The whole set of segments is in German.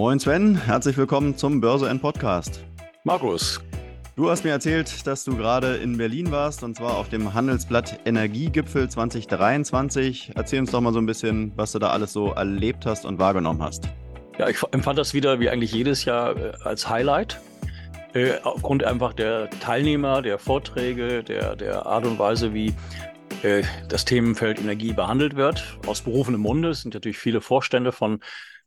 Moin Sven, herzlich willkommen zum Börse N Podcast. Markus, Du hast mir erzählt, dass du gerade in Berlin warst und zwar auf dem Handelsblatt Energiegipfel 2023. Erzähl uns doch mal so ein bisschen, was du da alles so erlebt hast und wahrgenommen hast. Ja, ich empfand das wieder wie eigentlich jedes Jahr äh, als Highlight. Äh, aufgrund einfach der Teilnehmer, der Vorträge, der, der Art und Weise, wie äh, das Themenfeld Energie behandelt wird. Aus berufenem Munde sind natürlich viele Vorstände von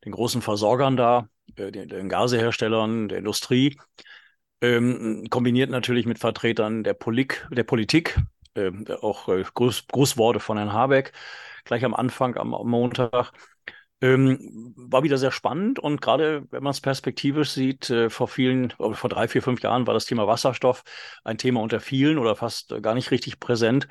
den großen Versorgern da, äh, den, den Gaseherstellern, der Industrie ähm, kombiniert natürlich mit Vertretern der, Polik, der Politik, äh, auch äh, Gruß, Grußworte von Herrn Habeck gleich am Anfang am, am Montag. Ähm, war wieder sehr spannend und gerade wenn man es perspektivisch sieht, äh, vor vielen, vor drei, vier, fünf Jahren war das Thema Wasserstoff ein Thema unter vielen oder fast gar nicht richtig präsent.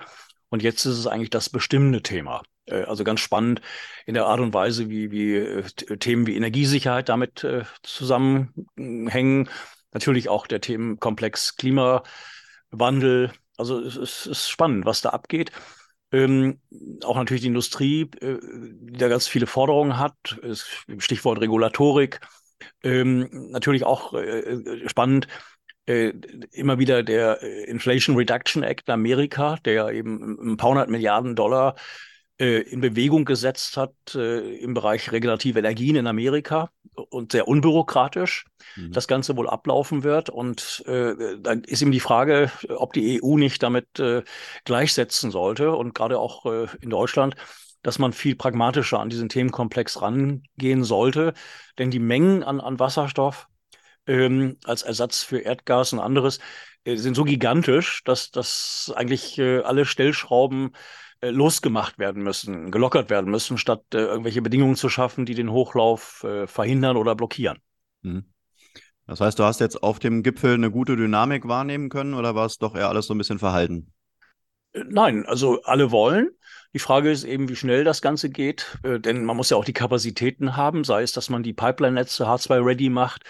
Und jetzt ist es eigentlich das bestimmende Thema. Äh, also ganz spannend in der Art und Weise, wie, wie äh, Themen wie Energiesicherheit damit äh, zusammenhängen Natürlich auch der Themenkomplex Klimawandel. Also es, es ist spannend, was da abgeht. Ähm, auch natürlich die Industrie, äh, die da ganz viele Forderungen hat. Stichwort Regulatorik. Ähm, natürlich auch äh, spannend. Äh, immer wieder der Inflation Reduction Act in Amerika, der eben ein paar hundert Milliarden Dollar äh, in Bewegung gesetzt hat äh, im Bereich regenerative Energien in Amerika und sehr unbürokratisch mhm. das Ganze wohl ablaufen wird. Und äh, dann ist ihm die Frage, ob die EU nicht damit äh, gleichsetzen sollte und gerade auch äh, in Deutschland dass man viel pragmatischer an diesen Themenkomplex rangehen sollte. Denn die Mengen an, an Wasserstoff ähm, als Ersatz für Erdgas und anderes äh, sind so gigantisch, dass, dass eigentlich äh, alle Stellschrauben äh, losgemacht werden müssen, gelockert werden müssen, statt äh, irgendwelche Bedingungen zu schaffen, die den Hochlauf äh, verhindern oder blockieren. Mhm. Das heißt, du hast jetzt auf dem Gipfel eine gute Dynamik wahrnehmen können oder war es doch eher alles so ein bisschen verhalten? Äh, nein, also alle wollen. Die Frage ist eben, wie schnell das Ganze geht, äh, denn man muss ja auch die Kapazitäten haben, sei es, dass man die Pipeline-Netze H2-ready macht,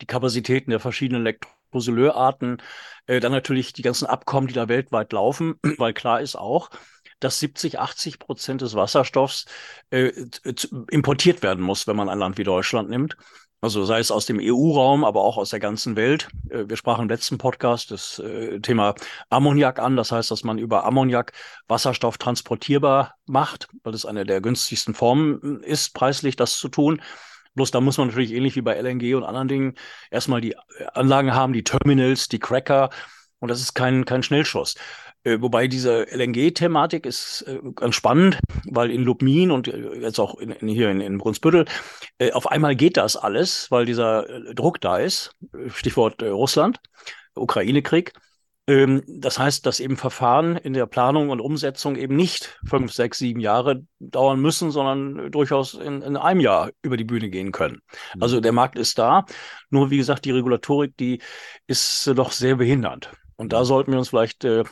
die Kapazitäten der verschiedenen Elektrolyseurarten, äh, dann natürlich die ganzen Abkommen, die da weltweit laufen, weil klar ist auch, dass 70, 80 Prozent des Wasserstoffs äh, importiert werden muss, wenn man ein Land wie Deutschland nimmt. Also sei es aus dem EU-Raum, aber auch aus der ganzen Welt. Äh, wir sprachen im letzten Podcast das äh, Thema Ammoniak an. Das heißt, dass man über Ammoniak Wasserstoff transportierbar macht, weil es eine der günstigsten Formen ist, preislich das zu tun. Bloß da muss man natürlich ähnlich wie bei LNG und anderen Dingen erstmal die Anlagen haben, die Terminals, die Cracker. Und das ist kein, kein Schnellschuss. Äh, wobei diese LNG-Thematik ist äh, ganz spannend, weil in Lubmin und äh, jetzt auch in, in, hier in, in Brunsbüttel äh, auf einmal geht das alles, weil dieser äh, Druck da ist. Stichwort Russland, Ukraine-Krieg. Ähm, das heißt, dass eben Verfahren in der Planung und Umsetzung eben nicht fünf, sechs, sieben Jahre dauern müssen, sondern durchaus in, in einem Jahr über die Bühne gehen können. Mhm. Also der Markt ist da. Nur wie gesagt, die Regulatorik, die ist doch sehr behindernd. Und da sollten wir uns vielleicht äh,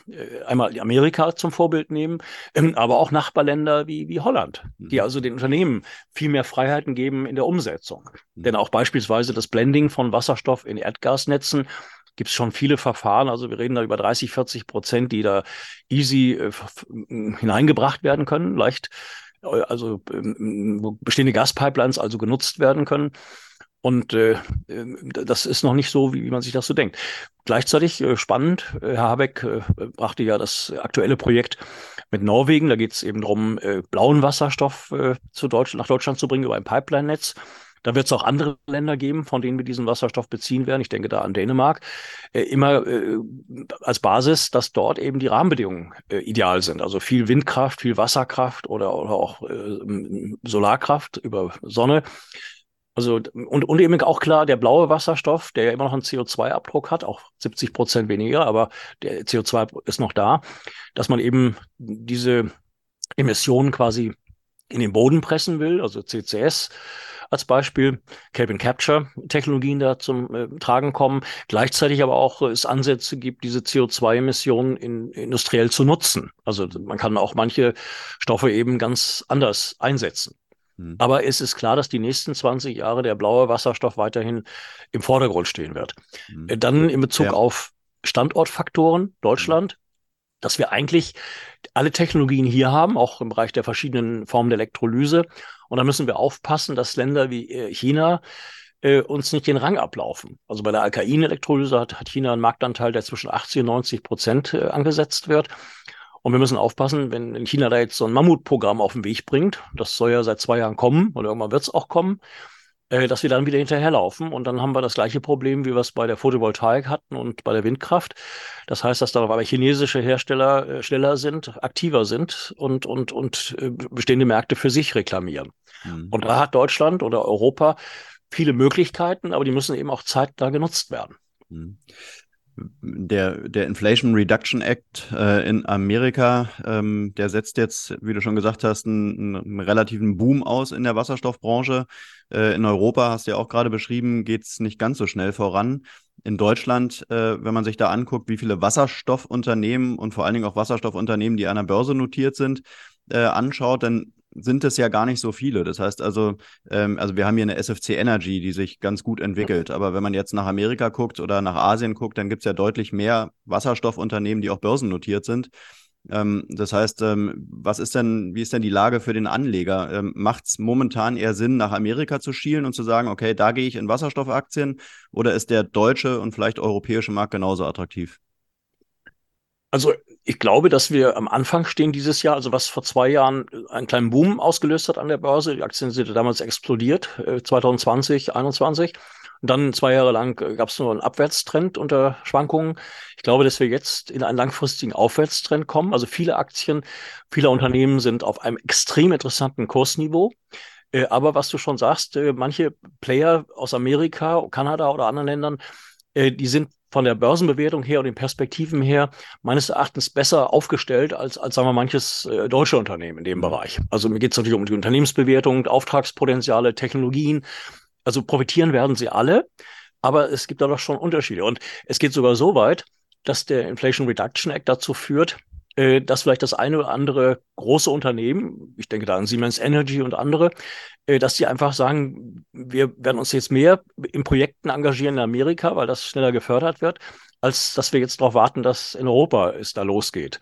einmal Amerika zum Vorbild nehmen, ähm, aber auch Nachbarländer wie, wie Holland, die mhm. also den Unternehmen viel mehr Freiheiten geben in der Umsetzung. Mhm. Denn auch beispielsweise das Blending von Wasserstoff in Erdgasnetzen gibt es schon viele Verfahren. Also wir reden da über 30, 40 Prozent, die da easy äh, hineingebracht werden können, leicht, äh, also äh, bestehende Gaspipelines also genutzt werden können. Und äh, ähm, das ist noch nicht so, wie, wie man sich das so denkt. Gleichzeitig äh, spannend, äh, Herr Habeck äh, brachte ja das aktuelle Projekt mit Norwegen. Da geht es eben darum, äh, blauen Wasserstoff äh, zu Deutsch nach Deutschland zu bringen über ein Pipeline-Netz. Da wird es auch andere Länder geben, von denen wir diesen Wasserstoff beziehen werden. Ich denke da an Dänemark. Äh, immer äh, als Basis, dass dort eben die Rahmenbedingungen äh, ideal sind. Also viel Windkraft, viel Wasserkraft oder, oder auch äh, Solarkraft über Sonne. Also, und, und eben auch klar, der blaue Wasserstoff, der ja immer noch einen CO2-Abdruck hat, auch 70 Prozent weniger, aber der CO2 ist noch da, dass man eben diese Emissionen quasi in den Boden pressen will, also CCS als Beispiel, Carbon Capture Technologien da zum äh, Tragen kommen, gleichzeitig aber auch äh, es Ansätze gibt, diese CO2-Emissionen in, industriell zu nutzen. Also man kann auch manche Stoffe eben ganz anders einsetzen. Hm. Aber es ist klar, dass die nächsten 20 Jahre der blaue Wasserstoff weiterhin im Vordergrund stehen wird. Hm. Dann in Bezug ja. auf Standortfaktoren, Deutschland, hm. dass wir eigentlich alle Technologien hier haben, auch im Bereich der verschiedenen Formen der Elektrolyse. Und da müssen wir aufpassen, dass Länder wie äh, China äh, uns nicht den Rang ablaufen. Also bei der Alkain-Elektrolyse hat, hat, China einen Marktanteil, der zwischen 80 und 90 Prozent äh, angesetzt wird. Und wir müssen aufpassen, wenn China da jetzt so ein Mammutprogramm auf den Weg bringt, das soll ja seit zwei Jahren kommen oder irgendwann wird es auch kommen, äh, dass wir dann wieder hinterherlaufen. Und dann haben wir das gleiche Problem, wie wir es bei der Photovoltaik hatten und bei der Windkraft. Das heißt, dass da aber chinesische Hersteller äh, schneller sind, aktiver sind und, und, und äh, bestehende Märkte für sich reklamieren. Mhm. Und da hat Deutschland oder Europa viele Möglichkeiten, aber die müssen eben auch zeitnah genutzt werden. Mhm der, der Inflation Reduction Act äh, in Amerika, ähm, der setzt jetzt, wie du schon gesagt hast, einen, einen relativen Boom aus in der Wasserstoffbranche. Äh, in Europa, hast du ja auch gerade beschrieben, geht es nicht ganz so schnell voran. In Deutschland, äh, wenn man sich da anguckt, wie viele Wasserstoffunternehmen und vor allen Dingen auch Wasserstoffunternehmen, die an der Börse notiert sind, äh, anschaut, dann sind es ja gar nicht so viele. Das heißt also, ähm, also wir haben hier eine SFC Energy, die sich ganz gut entwickelt. Aber wenn man jetzt nach Amerika guckt oder nach Asien guckt, dann gibt es ja deutlich mehr Wasserstoffunternehmen, die auch börsennotiert sind. Ähm, das heißt, ähm, was ist denn, wie ist denn die Lage für den Anleger? Ähm, Macht es momentan eher Sinn, nach Amerika zu schielen und zu sagen, okay, da gehe ich in Wasserstoffaktien oder ist der deutsche und vielleicht europäische Markt genauso attraktiv? Also ich glaube, dass wir am Anfang stehen dieses Jahr, also was vor zwei Jahren einen kleinen Boom ausgelöst hat an der Börse. Die Aktien sind damals explodiert, 2020, äh, 2021. Und dann zwei Jahre lang äh, gab es nur einen Abwärtstrend unter Schwankungen. Ich glaube, dass wir jetzt in einen langfristigen Aufwärtstrend kommen. Also viele Aktien, viele Unternehmen sind auf einem extrem interessanten Kursniveau. Äh, aber was du schon sagst, manche Player aus Amerika, Kanada oder anderen Ländern, die sind von der Börsenbewertung her und den Perspektiven her meines Erachtens besser aufgestellt als, als sagen wir, manches äh, deutsche Unternehmen in dem mhm. Bereich. Also mir geht es natürlich um die Unternehmensbewertung, Auftragspotenziale, Technologien. Also profitieren werden sie alle, aber es gibt da doch schon Unterschiede. Und es geht sogar so weit, dass der Inflation Reduction Act dazu führt, äh, dass vielleicht das eine oder andere große Unternehmen, ich denke da an Siemens Energy und andere, äh, dass die einfach sagen, wir werden uns jetzt mehr in Projekten engagieren in Amerika, weil das schneller gefördert wird, als dass wir jetzt darauf warten, dass in Europa es da losgeht.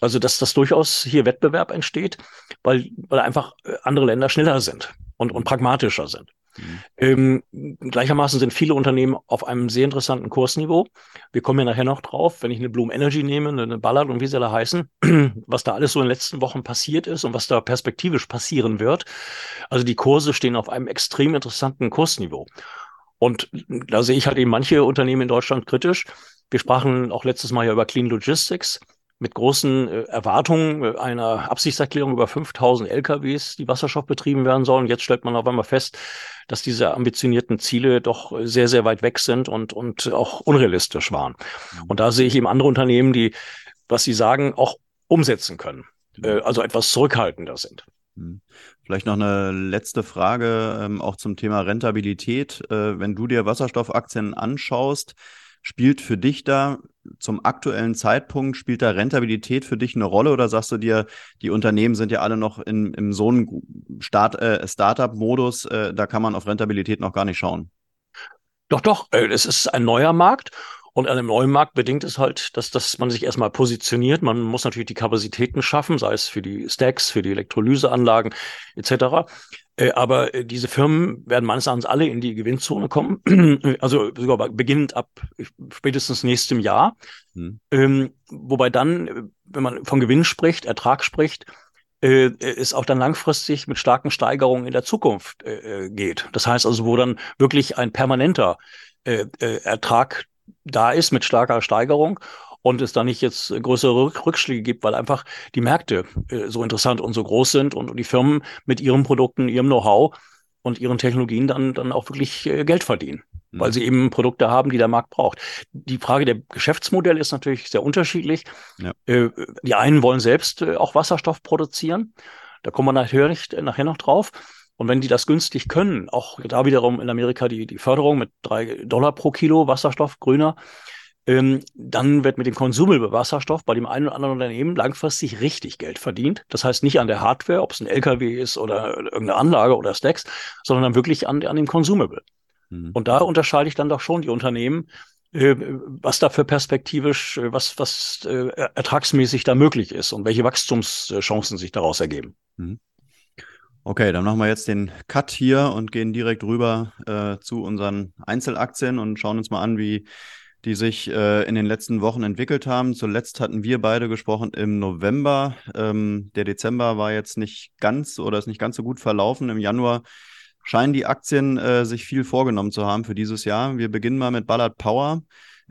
Also dass das durchaus hier Wettbewerb entsteht, weil, weil einfach äh, andere Länder schneller sind und, und pragmatischer sind. Mhm. Ähm, gleichermaßen sind viele Unternehmen auf einem sehr interessanten Kursniveau. Wir kommen ja nachher noch drauf, wenn ich eine Bloom Energy nehme, eine Ballard und wie sie alle heißen, was da alles so in den letzten Wochen passiert ist und was da perspektivisch passieren wird. Also die Kurse stehen auf einem extrem interessanten Kursniveau. Und da sehe ich halt eben manche Unternehmen in Deutschland kritisch. Wir sprachen auch letztes Mal ja über Clean Logistics mit großen äh, Erwartungen äh, einer Absichtserklärung über 5000 LKWs, die Wasserstoff betrieben werden sollen. Jetzt stellt man auf einmal fest, dass diese ambitionierten Ziele doch sehr, sehr weit weg sind und, und auch unrealistisch waren. Mhm. Und da sehe ich eben andere Unternehmen, die, was sie sagen, auch umsetzen können, äh, also etwas zurückhaltender sind. Mhm. Vielleicht noch eine letzte Frage, ähm, auch zum Thema Rentabilität. Äh, wenn du dir Wasserstoffaktien anschaust, Spielt für dich da zum aktuellen Zeitpunkt, spielt da Rentabilität für dich eine Rolle oder sagst du dir, die Unternehmen sind ja alle noch in, in so einem Start, äh, Startup-Modus, äh, da kann man auf Rentabilität noch gar nicht schauen? Doch, doch, äh, es ist ein neuer Markt und an einem neuen Markt bedingt es halt, dass, dass man sich erstmal positioniert. Man muss natürlich die Kapazitäten schaffen, sei es für die Stacks, für die Elektrolyseanlagen etc. Äh, aber äh, diese Firmen werden meines Erachtens alle in die Gewinnzone kommen, also sogar beginnend ab spätestens nächstem Jahr. Hm. Ähm, wobei dann, wenn man von Gewinn spricht, Ertrag spricht, äh, es auch dann langfristig mit starken Steigerungen in der Zukunft äh, geht. Das heißt also, wo dann wirklich ein permanenter äh, Ertrag da ist mit starker Steigerung und es da nicht jetzt größere Rückschläge gibt, weil einfach die Märkte äh, so interessant und so groß sind und die Firmen mit ihren Produkten, ihrem Know-how und ihren Technologien dann, dann auch wirklich äh, Geld verdienen, mhm. weil sie eben Produkte haben, die der Markt braucht. Die Frage der Geschäftsmodelle ist natürlich sehr unterschiedlich. Ja. Äh, die einen wollen selbst äh, auch Wasserstoff produzieren. Da kommen wir nachher, nicht, nachher noch drauf. Und wenn die das günstig können, auch da wiederum in Amerika die, die Förderung mit drei Dollar pro Kilo Wasserstoff, grüner, ähm, dann wird mit dem Consumable Wasserstoff bei dem einen oder anderen Unternehmen langfristig richtig Geld verdient. Das heißt nicht an der Hardware, ob es ein LKW ist oder irgendeine Anlage oder Stacks, sondern dann wirklich an, an dem Consumable. Mhm. Und da unterscheide ich dann doch schon die Unternehmen, äh, was da für perspektivisch, äh, was, was äh, ertragsmäßig da möglich ist und welche Wachstumschancen sich daraus ergeben. Mhm. Okay, dann machen wir jetzt den Cut hier und gehen direkt rüber äh, zu unseren Einzelaktien und schauen uns mal an, wie die sich äh, in den letzten Wochen entwickelt haben. Zuletzt hatten wir beide gesprochen im November. Ähm, der Dezember war jetzt nicht ganz oder ist nicht ganz so gut verlaufen. Im Januar scheinen die Aktien äh, sich viel vorgenommen zu haben für dieses Jahr. Wir beginnen mal mit Ballard Power.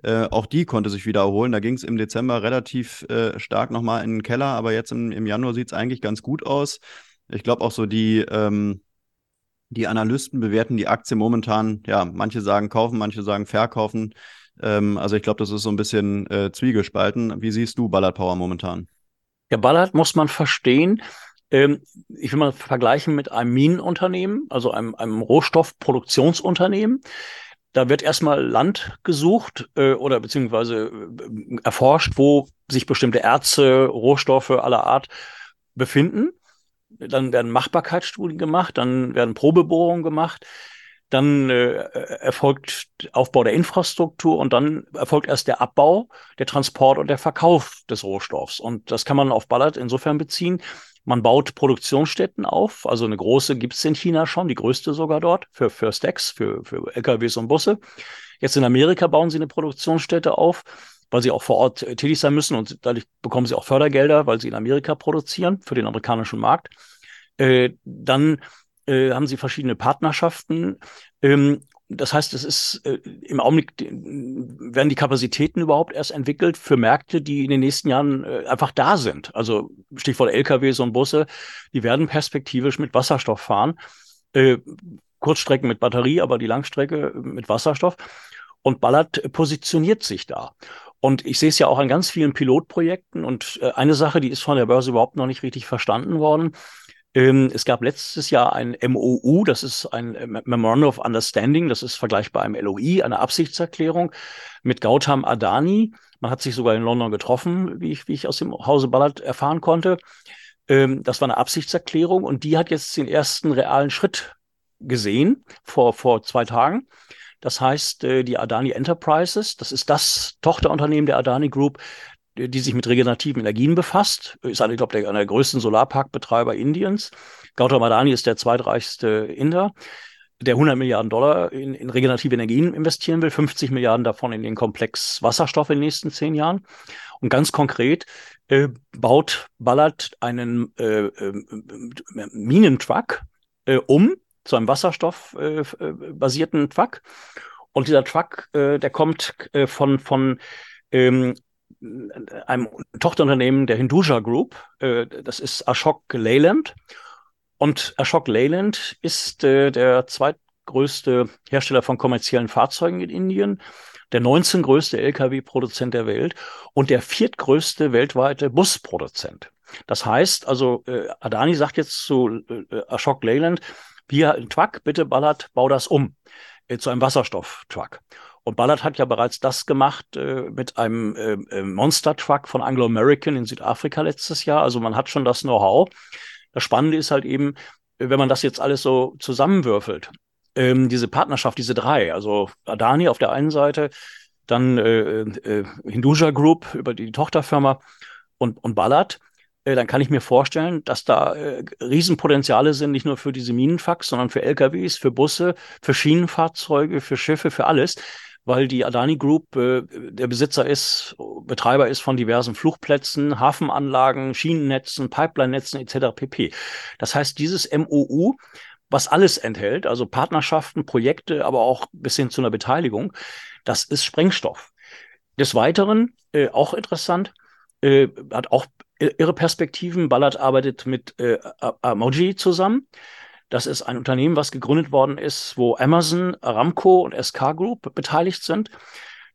Äh, auch die konnte sich wieder erholen. Da ging es im Dezember relativ äh, stark nochmal in den Keller, aber jetzt im, im Januar sieht es eigentlich ganz gut aus. Ich glaube auch so die, ähm, die Analysten bewerten die Aktie momentan, ja, manche sagen kaufen, manche sagen verkaufen. Ähm, also ich glaube, das ist so ein bisschen äh, zwiegespalten. Wie siehst du Ballard Power momentan? Ja, Ballard muss man verstehen. Ähm, ich will mal vergleichen mit einem Minenunternehmen, also einem, einem Rohstoffproduktionsunternehmen. Da wird erstmal Land gesucht äh, oder beziehungsweise äh, erforscht, wo sich bestimmte Erze, Rohstoffe aller Art befinden. Dann werden Machbarkeitsstudien gemacht, dann werden Probebohrungen gemacht dann äh, erfolgt Aufbau der Infrastruktur und dann erfolgt erst der Abbau, der Transport und der Verkauf des Rohstoffs. Und das kann man auf Ballard insofern beziehen. Man baut Produktionsstätten auf, also eine große gibt es in China schon, die größte sogar dort, für, für Stacks, für, für LKWs und Busse. Jetzt in Amerika bauen sie eine Produktionsstätte auf, weil sie auch vor Ort äh, tätig sein müssen und dadurch bekommen sie auch Fördergelder, weil sie in Amerika produzieren für den amerikanischen Markt. Äh, dann äh, haben sie verschiedene Partnerschaften. Ähm, das heißt, es ist äh, im Augenblick werden die Kapazitäten überhaupt erst entwickelt für Märkte, die in den nächsten Jahren äh, einfach da sind. Also Stichwort LKWs und Busse, die werden perspektivisch mit Wasserstoff fahren. Äh, Kurzstrecken mit Batterie, aber die Langstrecke mit Wasserstoff. Und Ballard positioniert sich da. Und ich sehe es ja auch an ganz vielen Pilotprojekten. Und äh, eine Sache, die ist von der Börse überhaupt noch nicht richtig verstanden worden. Ähm, es gab letztes Jahr ein MOU, das ist ein äh, Memorandum of Understanding, das ist vergleichbar einem LOI, eine Absichtserklärung mit Gautam Adani. Man hat sich sogar in London getroffen, wie ich, wie ich aus dem Hause Ballard erfahren konnte. Ähm, das war eine Absichtserklärung und die hat jetzt den ersten realen Schritt gesehen vor, vor zwei Tagen. Das heißt, äh, die Adani Enterprises, das ist das Tochterunternehmen der Adani Group, die sich mit regenerativen Energien befasst. Ist einer, ich glaube, der, einer der größten Solarparkbetreiber Indiens. Gautam Adani ist der zweitreichste Inder, der 100 Milliarden Dollar in, in regenerative Energien investieren will, 50 Milliarden davon in den Komplex Wasserstoff in den nächsten zehn Jahren. Und ganz konkret äh, baut Ballard einen äh, äh, Minentruck äh, um zu einem wasserstoffbasierten äh, Truck. Und dieser Truck, äh, der kommt äh, von, von ähm, einem Tochterunternehmen der Hinduja Group. Äh, das ist Ashok Leyland. Und Ashok Leyland ist äh, der zweitgrößte Hersteller von kommerziellen Fahrzeugen in Indien, der 19 größte Lkw-Produzent der Welt und der viertgrößte weltweite Busproduzent. Das heißt, also äh, Adani sagt jetzt zu Ashok Leyland, wir ein Truck, bitte Ballard, bau das um zu einem Wasserstofftruck. Und Ballard hat ja bereits das gemacht äh, mit einem äh, äh, Monster Truck von Anglo American in Südafrika letztes Jahr. Also man hat schon das Know-how. Das Spannende ist halt eben, wenn man das jetzt alles so zusammenwürfelt, ähm, diese Partnerschaft, diese drei, also Adani auf der einen Seite, dann äh, äh, Hinduja Group über die Tochterfirma und, und Ballard, äh, dann kann ich mir vorstellen, dass da äh, Riesenpotenziale sind, nicht nur für diese Minenfax, sondern für LKWs, für Busse, für Schienenfahrzeuge, für Schiffe, für alles weil die Adani Group äh, der Besitzer ist, Betreiber ist von diversen Flugplätzen, Hafenanlagen, Schienennetzen, Pipeline-Netzen etc. pp. Das heißt, dieses MOU, was alles enthält, also Partnerschaften, Projekte, aber auch bis hin zu einer Beteiligung, das ist Sprengstoff. Des Weiteren, äh, auch interessant, äh, hat auch ihre Perspektiven. Ballard arbeitet mit äh, Emoji zusammen. Das ist ein Unternehmen, was gegründet worden ist, wo Amazon, Aramco und SK Group beteiligt sind.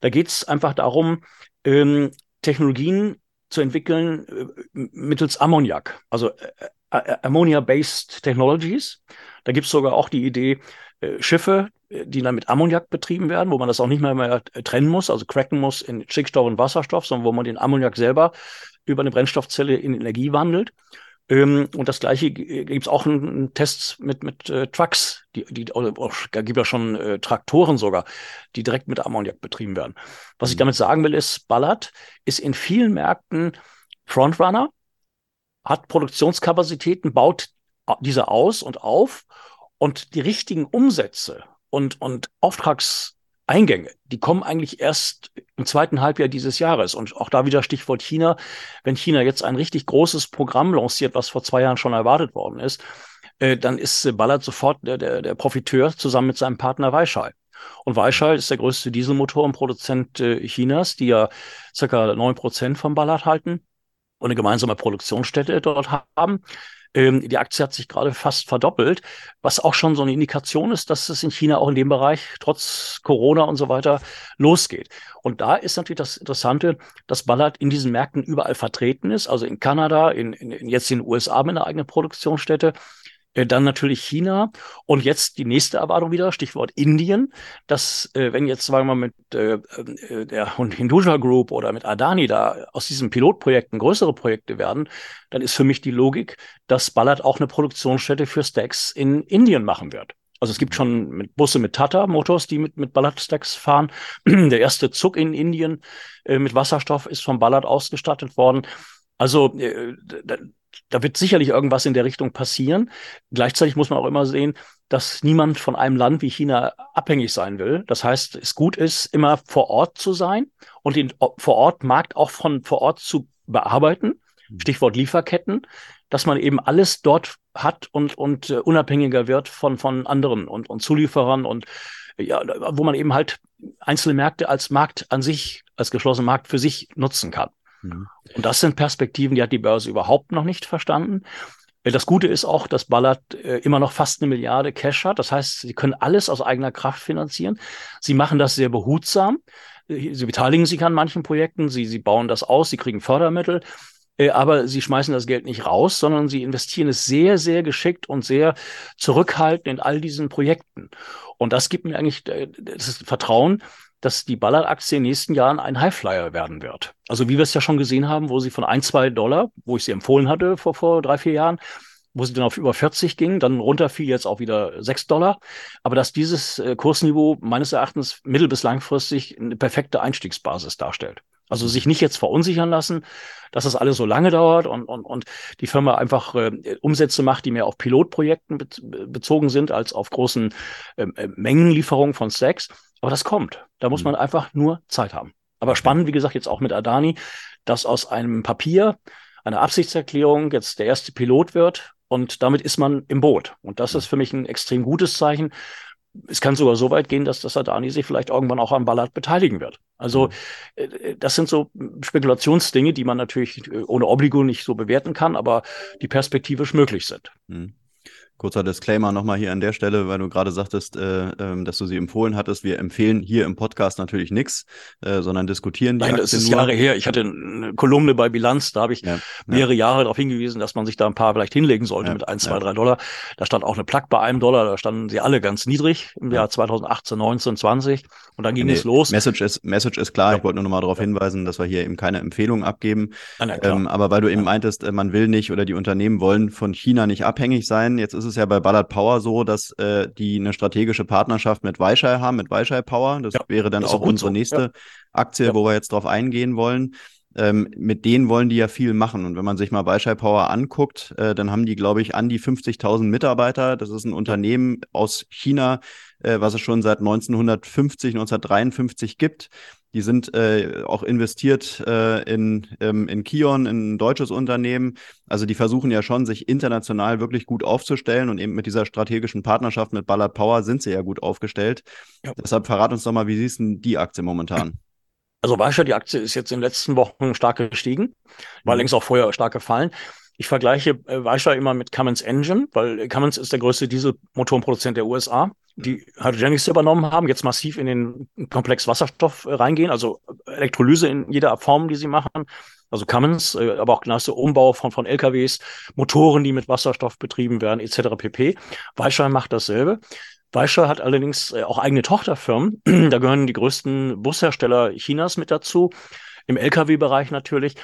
Da geht es einfach darum, ähm, Technologien zu entwickeln äh, mittels Ammoniak, also äh, äh, Ammonia-based Technologies. Da gibt es sogar auch die Idee, äh, Schiffe, äh, die dann mit Ammoniak betrieben werden, wo man das auch nicht mehr, mehr trennen muss, also cracken muss in Stickstoff und Wasserstoff, sondern wo man den Ammoniak selber über eine Brennstoffzelle in Energie wandelt. Ähm, und das gleiche gibt es auch einen Test mit, mit äh, Trucks, die, die oh, da gibt ja schon äh, Traktoren sogar, die direkt mit Ammoniak betrieben werden. Was ich mhm. damit sagen will, ist, Ballard ist in vielen Märkten Frontrunner, hat Produktionskapazitäten, baut diese aus und auf und die richtigen Umsätze und, und Auftrags Eingänge, die kommen eigentlich erst im zweiten Halbjahr dieses Jahres. Und auch da wieder Stichwort China. Wenn China jetzt ein richtig großes Programm lanciert, was vor zwei Jahren schon erwartet worden ist, äh, dann ist äh, Ballard sofort der, der, der Profiteur zusammen mit seinem Partner Weichai. Und Weichai ist der größte Dieselmotorenproduzent äh, Chinas, die ja circa neun Prozent von Ballard halten und eine gemeinsame Produktionsstätte dort haben. Ähm, die Aktie hat sich gerade fast verdoppelt, was auch schon so eine Indikation ist, dass es in China auch in dem Bereich trotz Corona und so weiter losgeht. Und da ist natürlich das Interessante, dass Ballard in diesen Märkten überall vertreten ist, also in Kanada, in, in, jetzt in den USA mit einer eigenen Produktionsstätte dann natürlich China und jetzt die nächste Erwartung wieder, Stichwort Indien, dass äh, wenn jetzt sagen wir mal mit äh, äh, der Hinduja Group oder mit Adani da aus diesen Pilotprojekten größere Projekte werden, dann ist für mich die Logik, dass Ballard auch eine Produktionsstätte für Stacks in Indien machen wird. Also es gibt schon mit Busse mit Tata Motors, die mit, mit Ballard Stacks fahren. Der erste Zug in Indien äh, mit Wasserstoff ist von Ballard ausgestattet worden. Also äh, da wird sicherlich irgendwas in der Richtung passieren. Gleichzeitig muss man auch immer sehen, dass niemand von einem Land wie China abhängig sein will. Das heißt, es gut ist, immer vor Ort zu sein und den vor Ort Markt auch von vor Ort zu bearbeiten. Mhm. Stichwort Lieferketten, dass man eben alles dort hat und, und uh, unabhängiger wird von, von anderen und, und Zulieferern und ja, wo man eben halt einzelne Märkte als Markt an sich, als geschlossenen Markt für sich nutzen kann. Und das sind Perspektiven, die hat die Börse überhaupt noch nicht verstanden. Äh, das Gute ist auch, dass Ballard äh, immer noch fast eine Milliarde Cash hat. Das heißt, sie können alles aus eigener Kraft finanzieren. Sie machen das sehr behutsam. Äh, sie beteiligen sich an manchen Projekten. Sie, sie bauen das aus. Sie kriegen Fördermittel. Aber sie schmeißen das Geld nicht raus, sondern sie investieren es sehr, sehr geschickt und sehr zurückhaltend in all diesen Projekten. Und das gibt mir eigentlich das Vertrauen, dass die Ballard-Aktie in den nächsten Jahren ein Highflyer werden wird. Also wie wir es ja schon gesehen haben, wo sie von ein, zwei Dollar, wo ich sie empfohlen hatte vor, vor drei, vier Jahren, wo sie dann auf über 40 ging, dann runter fiel jetzt auch wieder 6 Dollar. Aber dass dieses äh, Kursniveau meines Erachtens mittel- bis langfristig eine perfekte Einstiegsbasis darstellt. Also sich nicht jetzt verunsichern lassen, dass das alles so lange dauert und, und, und die Firma einfach äh, Umsätze macht, die mehr auf Pilotprojekten be bezogen sind als auf großen ähm, äh, Mengenlieferungen von Stacks. Aber das kommt. Da muss mhm. man einfach nur Zeit haben. Aber spannend, wie gesagt, jetzt auch mit Adani, dass aus einem Papier, einer Absichtserklärung jetzt der erste Pilot wird und damit ist man im Boot. Und das ist für mich ein extrem gutes Zeichen. Es kann sogar so weit gehen, dass das Adani sich vielleicht irgendwann auch am Ballard beteiligen wird. Also mhm. äh, das sind so Spekulationsdinge, die man natürlich äh, ohne Obligo nicht so bewerten kann, aber die perspektivisch möglich sind. Mhm. Kurzer Disclaimer nochmal hier an der Stelle, weil du gerade sagtest, äh, äh, dass du sie empfohlen hattest. Wir empfehlen hier im Podcast natürlich nichts, äh, sondern diskutieren die Nein, das ist nur. Jahre her. Ich hatte eine Kolumne bei Bilanz, da habe ich ja, mehrere ja. Jahre darauf hingewiesen, dass man sich da ein paar vielleicht hinlegen sollte ja, mit ein, zwei, drei Dollar. Da stand auch eine Plug bei einem Dollar, da standen sie alle ganz niedrig im Jahr 2018, 19, 20 und dann ging nee, es los. Message ist, Message ist klar. Ich wollte nur noch mal darauf hinweisen, dass wir hier eben keine Empfehlung abgeben. Nein, ähm, aber weil du eben meintest, äh, man will nicht oder die Unternehmen wollen von China nicht abhängig sein. Jetzt ist es ja bei Ballard Power so, dass äh, die eine strategische Partnerschaft mit Weichai haben, mit Weichai Power. Das ja, wäre dann auch unsere so. nächste ja. Aktie, ja. wo wir jetzt drauf eingehen wollen. Ähm, mit denen wollen die ja viel machen. Und wenn man sich mal Weichai Power anguckt, äh, dann haben die, glaube ich, an die 50.000 Mitarbeiter. Das ist ein Unternehmen aus China, äh, was es schon seit 1950, 1953 gibt. Die sind äh, auch investiert äh, in, ähm, in Kion, in ein deutsches Unternehmen. Also die versuchen ja schon, sich international wirklich gut aufzustellen und eben mit dieser strategischen Partnerschaft mit Ballard Power sind sie ja gut aufgestellt. Ja. Deshalb verrat uns doch mal, wie siehst du die Aktie momentan? Also Weischer, die Aktie ist jetzt in den letzten Wochen stark gestiegen, war mhm. längst auch vorher stark gefallen. Ich vergleiche äh, Weischer immer mit Cummins Engine, weil Cummins ist der größte Dieselmotorenproduzent der USA, die Hydrogenics übernommen haben, jetzt massiv in den Komplex Wasserstoff äh, reingehen, also Elektrolyse in jeder Form, die sie machen. Also Cummins, äh, aber auch genauso Umbau von, von LKWs, Motoren, die mit Wasserstoff betrieben werden, etc. pp. Weischer macht dasselbe. Weischer hat allerdings äh, auch eigene Tochterfirmen. da gehören die größten Bushersteller Chinas mit dazu, im Lkw-Bereich natürlich.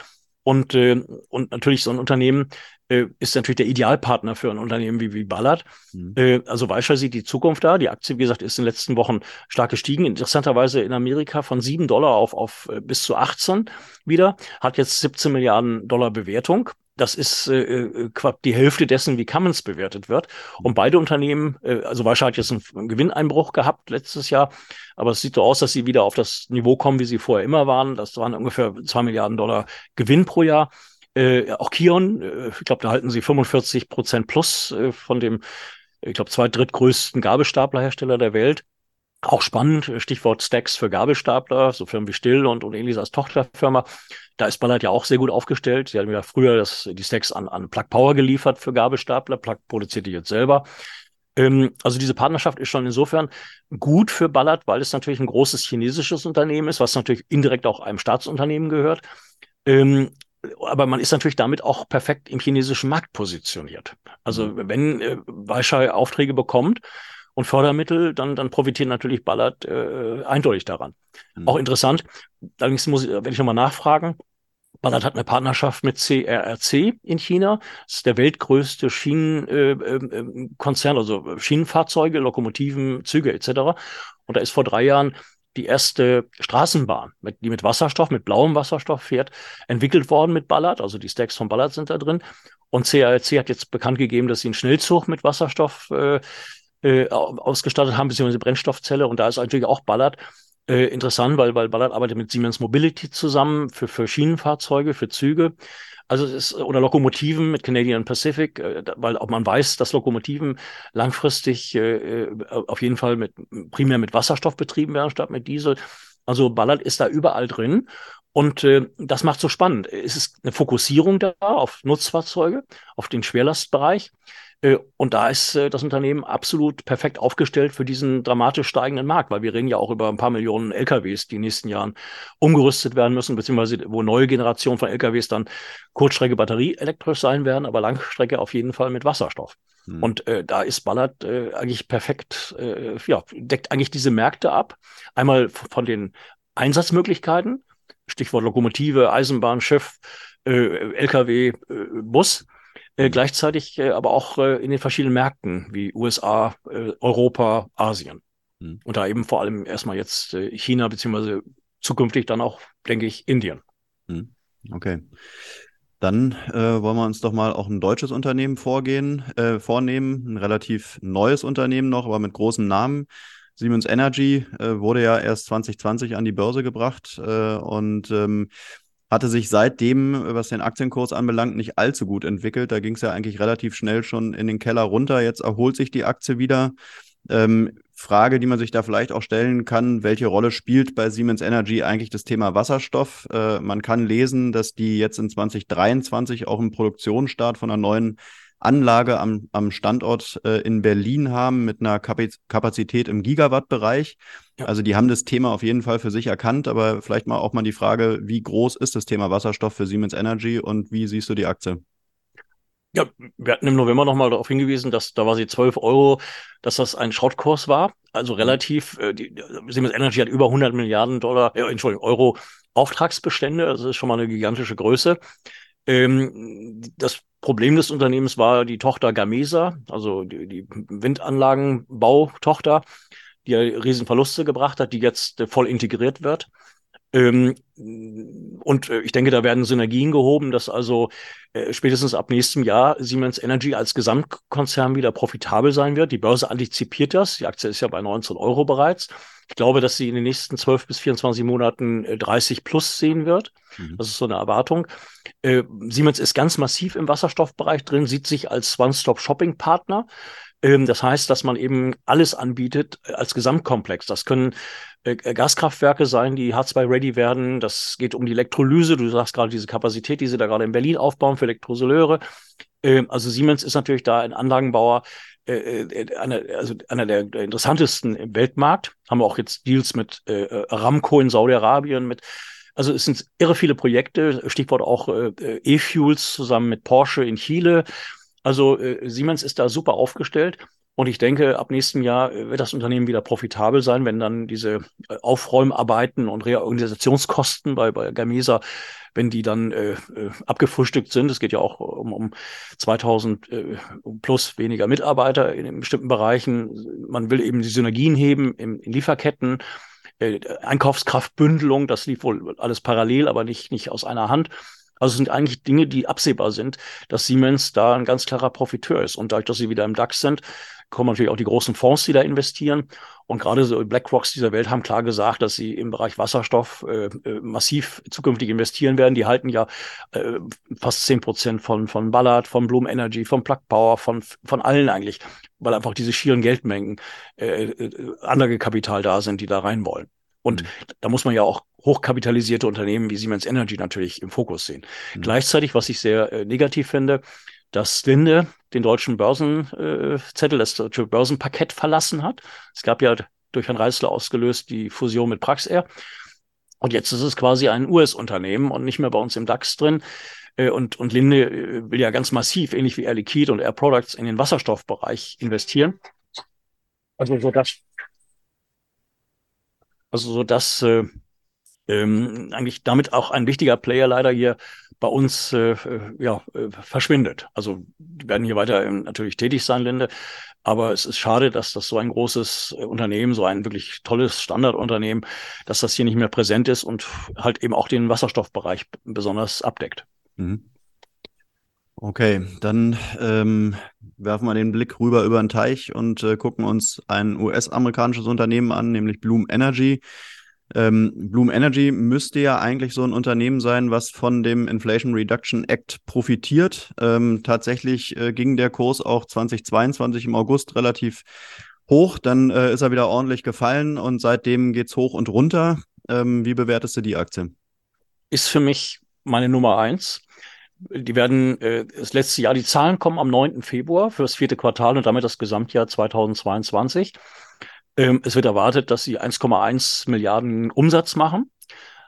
Und, und natürlich so ein Unternehmen äh, ist natürlich der Idealpartner für ein Unternehmen wie, wie Ballard. Mhm. Äh, also Weischer sieht die Zukunft da. Die Aktie, wie gesagt, ist in den letzten Wochen stark gestiegen. Interessanterweise in Amerika von 7 Dollar auf, auf äh, bis zu 18 wieder. Hat jetzt 17 Milliarden Dollar Bewertung. Das ist äh, äh die Hälfte dessen, wie Cummins bewertet wird. Und beide Unternehmen, äh, also Weischer hat jetzt einen, einen Gewinneinbruch gehabt letztes Jahr, aber es sieht so aus, dass sie wieder auf das Niveau kommen, wie sie vorher immer waren. Das waren ungefähr zwei Milliarden Dollar Gewinn pro Jahr. Äh, auch Kion, äh, ich glaube, da halten sie 45 Prozent plus äh, von dem, ich glaube, zwei drittgrößten Gabelstaplerhersteller der Welt. Auch spannend, Stichwort Stacks für Gabelstapler, so Firmen wie Still und, und ähnliches als Tochterfirma. Da ist Ballard ja auch sehr gut aufgestellt. Sie hatten ja früher das, die Stacks an, an Plug Power geliefert für Gabelstapler. Plug produziert die jetzt selber. Ähm, also diese Partnerschaft ist schon insofern gut für Ballard, weil es natürlich ein großes chinesisches Unternehmen ist, was natürlich indirekt auch einem Staatsunternehmen gehört. Ähm, aber man ist natürlich damit auch perfekt im chinesischen Markt positioniert. Also mhm. wenn äh, Weishai Aufträge bekommt und Fördermittel, dann, dann profitiert natürlich Ballard äh, eindeutig daran. Mhm. Auch interessant, allerdings muss ich, werde ich nochmal nachfragen, Ballard hat eine Partnerschaft mit CRRC in China. Das ist der weltgrößte Schienenkonzern, äh, äh, also Schienenfahrzeuge, Lokomotiven, Züge etc. Und da ist vor drei Jahren die erste Straßenbahn, mit, die mit Wasserstoff, mit blauem Wasserstoff fährt, entwickelt worden mit Ballard. Also die Stacks von Ballard sind da drin. Und CRC hat jetzt bekannt gegeben, dass sie einen Schnellzug mit Wasserstoff äh, äh, ausgestattet haben, beziehungsweise Brennstoffzelle. Und da ist natürlich auch Ballard äh, interessant, weil, weil Ballard arbeitet mit Siemens Mobility zusammen für, für Schienenfahrzeuge, für Züge. Also es ist, oder Lokomotiven mit Canadian Pacific, äh, weil auch man weiß, dass Lokomotiven langfristig äh, äh, auf jeden Fall mit primär mit Wasserstoff betrieben werden statt mit Diesel. Also Ballard ist da überall drin. Und äh, das macht so spannend. Es ist eine Fokussierung da auf Nutzfahrzeuge, auf den Schwerlastbereich. Äh, und da ist äh, das Unternehmen absolut perfekt aufgestellt für diesen dramatisch steigenden Markt, weil wir reden ja auch über ein paar Millionen LKWs, die in den nächsten Jahren umgerüstet werden müssen, beziehungsweise wo neue Generationen von LKWs dann Kurzstrecke batterieelektrisch sein werden, aber Langstrecke auf jeden Fall mit Wasserstoff. Hm. Und äh, da ist Ballard äh, eigentlich perfekt, äh, ja, deckt eigentlich diese Märkte ab. Einmal von den Einsatzmöglichkeiten, Stichwort Lokomotive, Eisenbahn, Schiff, äh, LKW, Bus äh, gleichzeitig äh, aber auch äh, in den verschiedenen Märkten wie USA, äh, Europa, Asien. Mhm. Und da eben vor allem erstmal jetzt äh, China, beziehungsweise zukünftig dann auch, denke ich, Indien. Mhm. Okay. Dann äh, wollen wir uns doch mal auch ein deutsches Unternehmen vorgehen, äh, vornehmen. Ein relativ neues Unternehmen noch, aber mit großem Namen. Siemens Energy äh, wurde ja erst 2020 an die Börse gebracht und ähm, hatte sich seitdem, was den Aktienkurs anbelangt, nicht allzu gut entwickelt. Da ging es ja eigentlich relativ schnell schon in den Keller runter. Jetzt erholt sich die Aktie wieder. Ähm, Frage, die man sich da vielleicht auch stellen kann, welche Rolle spielt bei Siemens Energy eigentlich das Thema Wasserstoff? Äh, man kann lesen, dass die jetzt in 2023 auch einen Produktionsstart von einer neuen Anlage am, am Standort äh, in Berlin haben mit einer Kapazität im Gigawatt-Bereich. Ja. Also die haben das Thema auf jeden Fall für sich erkannt, aber vielleicht mal auch mal die Frage, wie groß ist das Thema Wasserstoff für Siemens Energy und wie siehst du die Aktie? Ja, wir hatten im November nochmal darauf hingewiesen, dass da war sie 12 Euro, dass das ein Schrottkurs war. Also mhm. relativ, äh, die, Siemens Energy hat über 100 Milliarden Dollar, äh, Entschuldigung, Euro Auftragsbestände. Also das ist schon mal eine gigantische Größe. Ähm, das Problem des Unternehmens war die Tochter Gamesa, also die, die Windanlagenbautochter, die ja Riesenverluste gebracht hat, die jetzt voll integriert wird. Ähm, und äh, ich denke, da werden Synergien gehoben, dass also äh, spätestens ab nächstem Jahr Siemens Energy als Gesamtkonzern wieder profitabel sein wird. Die Börse antizipiert das. Die Aktie ist ja bei 19 Euro bereits. Ich glaube, dass sie in den nächsten 12 bis 24 Monaten 30 plus sehen wird. Mhm. Das ist so eine Erwartung. Äh, Siemens ist ganz massiv im Wasserstoffbereich drin, sieht sich als One-Stop-Shopping-Partner das heißt, dass man eben alles anbietet äh, als Gesamtkomplex. Das können äh, Gaskraftwerke sein, die H2-ready werden. Das geht um die Elektrolyse. Du sagst gerade diese Kapazität, die sie da gerade in Berlin aufbauen für Elektrolyseure. Ähm, also Siemens ist natürlich da ein Anlagenbauer, äh, äh, einer, also einer der interessantesten im Weltmarkt. Haben wir auch jetzt Deals mit äh, Aramco in Saudi-Arabien, mit also es sind irre viele Projekte, Stichwort auch äh, E-Fuels zusammen mit Porsche in Chile. Also äh, Siemens ist da super aufgestellt. Und ich denke, ab nächsten Jahr wird das Unternehmen wieder profitabel sein, wenn dann diese Aufräumarbeiten und Reorganisationskosten bei, bei Gamesa wenn die dann äh, äh, abgefrühstückt sind. Es geht ja auch um, um 2000 äh, plus weniger Mitarbeiter in, in bestimmten Bereichen. Man will eben die Synergien heben in, in Lieferketten. Äh, Einkaufskraftbündelung, das lief wohl alles parallel, aber nicht, nicht aus einer Hand. Also es sind eigentlich Dinge, die absehbar sind, dass Siemens da ein ganz klarer Profiteur ist. Und dadurch, dass sie wieder im DAX sind, kommen natürlich auch die großen Fonds, die da investieren. Und gerade so BlackRocks dieser Welt haben klar gesagt, dass sie im Bereich Wasserstoff äh, äh, massiv zukünftig investieren werden. Die halten ja äh, fast zehn Prozent von, von Ballard, von Bloom Energy, von Plug Power, von, von allen eigentlich, weil einfach diese schieren Geldmengen äh, äh, Anlagekapital da sind, die da rein wollen. Und mhm. da muss man ja auch hochkapitalisierte Unternehmen wie Siemens Energy natürlich im Fokus sehen. Mhm. Gleichzeitig, was ich sehr äh, negativ finde, dass Linde den deutschen Börsenzettel, das deutsche Börsenpaket verlassen hat. Es gab ja durch Herrn Reißler ausgelöst die Fusion mit Praxair. Und jetzt ist es quasi ein US-Unternehmen und nicht mehr bei uns im DAX drin. Äh, und, und Linde äh, will ja ganz massiv, ähnlich wie Air Liquide und Air Products, in den Wasserstoffbereich investieren. Also so dass, also so dass äh, ähm, eigentlich damit auch ein wichtiger Player leider hier bei uns äh, äh, ja, äh, verschwindet. Also die werden hier weiter natürlich tätig sein, Linde. Aber es ist schade, dass das so ein großes äh, Unternehmen, so ein wirklich tolles Standardunternehmen, dass das hier nicht mehr präsent ist und halt eben auch den Wasserstoffbereich besonders abdeckt. Mhm. Okay, dann ähm, werfen wir den Blick rüber über den Teich und äh, gucken uns ein US-amerikanisches Unternehmen an, nämlich Bloom Energy. Ähm, Bloom Energy müsste ja eigentlich so ein Unternehmen sein, was von dem Inflation Reduction Act profitiert. Ähm, tatsächlich äh, ging der Kurs auch 2022 im August relativ hoch, dann äh, ist er wieder ordentlich gefallen und seitdem geht es hoch und runter. Ähm, wie bewertest du die Aktie? Ist für mich meine Nummer eins. Die werden äh, das letzte Jahr, die Zahlen kommen am 9. Februar für das vierte Quartal und damit das Gesamtjahr 2022. Ähm, es wird erwartet, dass sie 1,1 Milliarden Umsatz machen.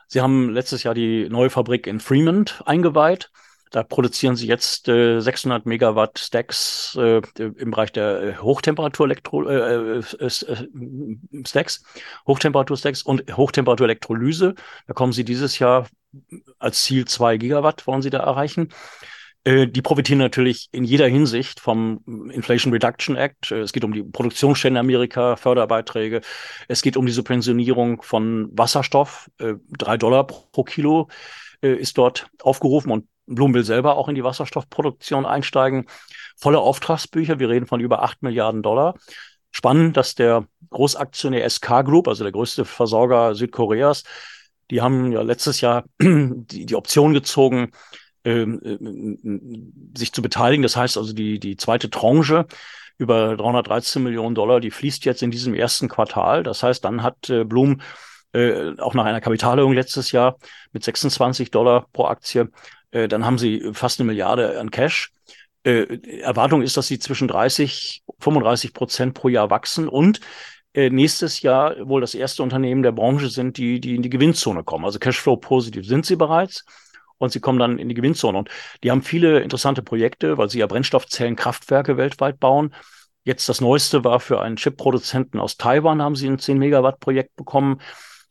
Sie haben letztes Jahr die neue Fabrik in Fremont eingeweiht. Da produzieren sie jetzt äh, 600 Megawatt Stacks äh, im Bereich der äh, Hochtemperatur-Elektro äh, äh, Stacks, Hochtemperatur-Stacks und Hochtemperatur-Elektrolyse. Da kommen sie dieses Jahr als Ziel zwei Gigawatt wollen sie da erreichen. Die profitieren natürlich in jeder Hinsicht vom Inflation Reduction Act. Es geht um die Produktionsstellen in Amerika, Förderbeiträge. Es geht um die Subventionierung von Wasserstoff. Äh, drei Dollar pro Kilo ist dort aufgerufen und Blum will selber auch in die Wasserstoffproduktion einsteigen. Volle Auftragsbücher. Wir reden von über acht Milliarden Dollar. Spannend, dass der Großaktionär SK Group, also der größte Versorger Südkoreas, die haben ja letztes Jahr die, die Option gezogen, ähm, äh, sich zu beteiligen. Das heißt also, die, die zweite Tranche über 313 Millionen Dollar, die fließt jetzt in diesem ersten Quartal. Das heißt, dann hat äh, Blum äh, auch nach einer Kapitalerhöhung letztes Jahr mit 26 Dollar pro Aktie, äh, dann haben sie fast eine Milliarde an Cash. Äh, Erwartung ist, dass sie zwischen 30, 35 Prozent pro Jahr wachsen und äh, nächstes Jahr wohl das erste Unternehmen der Branche sind, die, die in die Gewinnzone kommen. Also Cashflow positiv sind sie bereits und sie kommen dann in die Gewinnzone. Und die haben viele interessante Projekte, weil sie ja Brennstoffzellenkraftwerke weltweit bauen. Jetzt das Neueste war für einen Chip-Produzenten aus Taiwan, haben sie ein 10 Megawatt Projekt bekommen.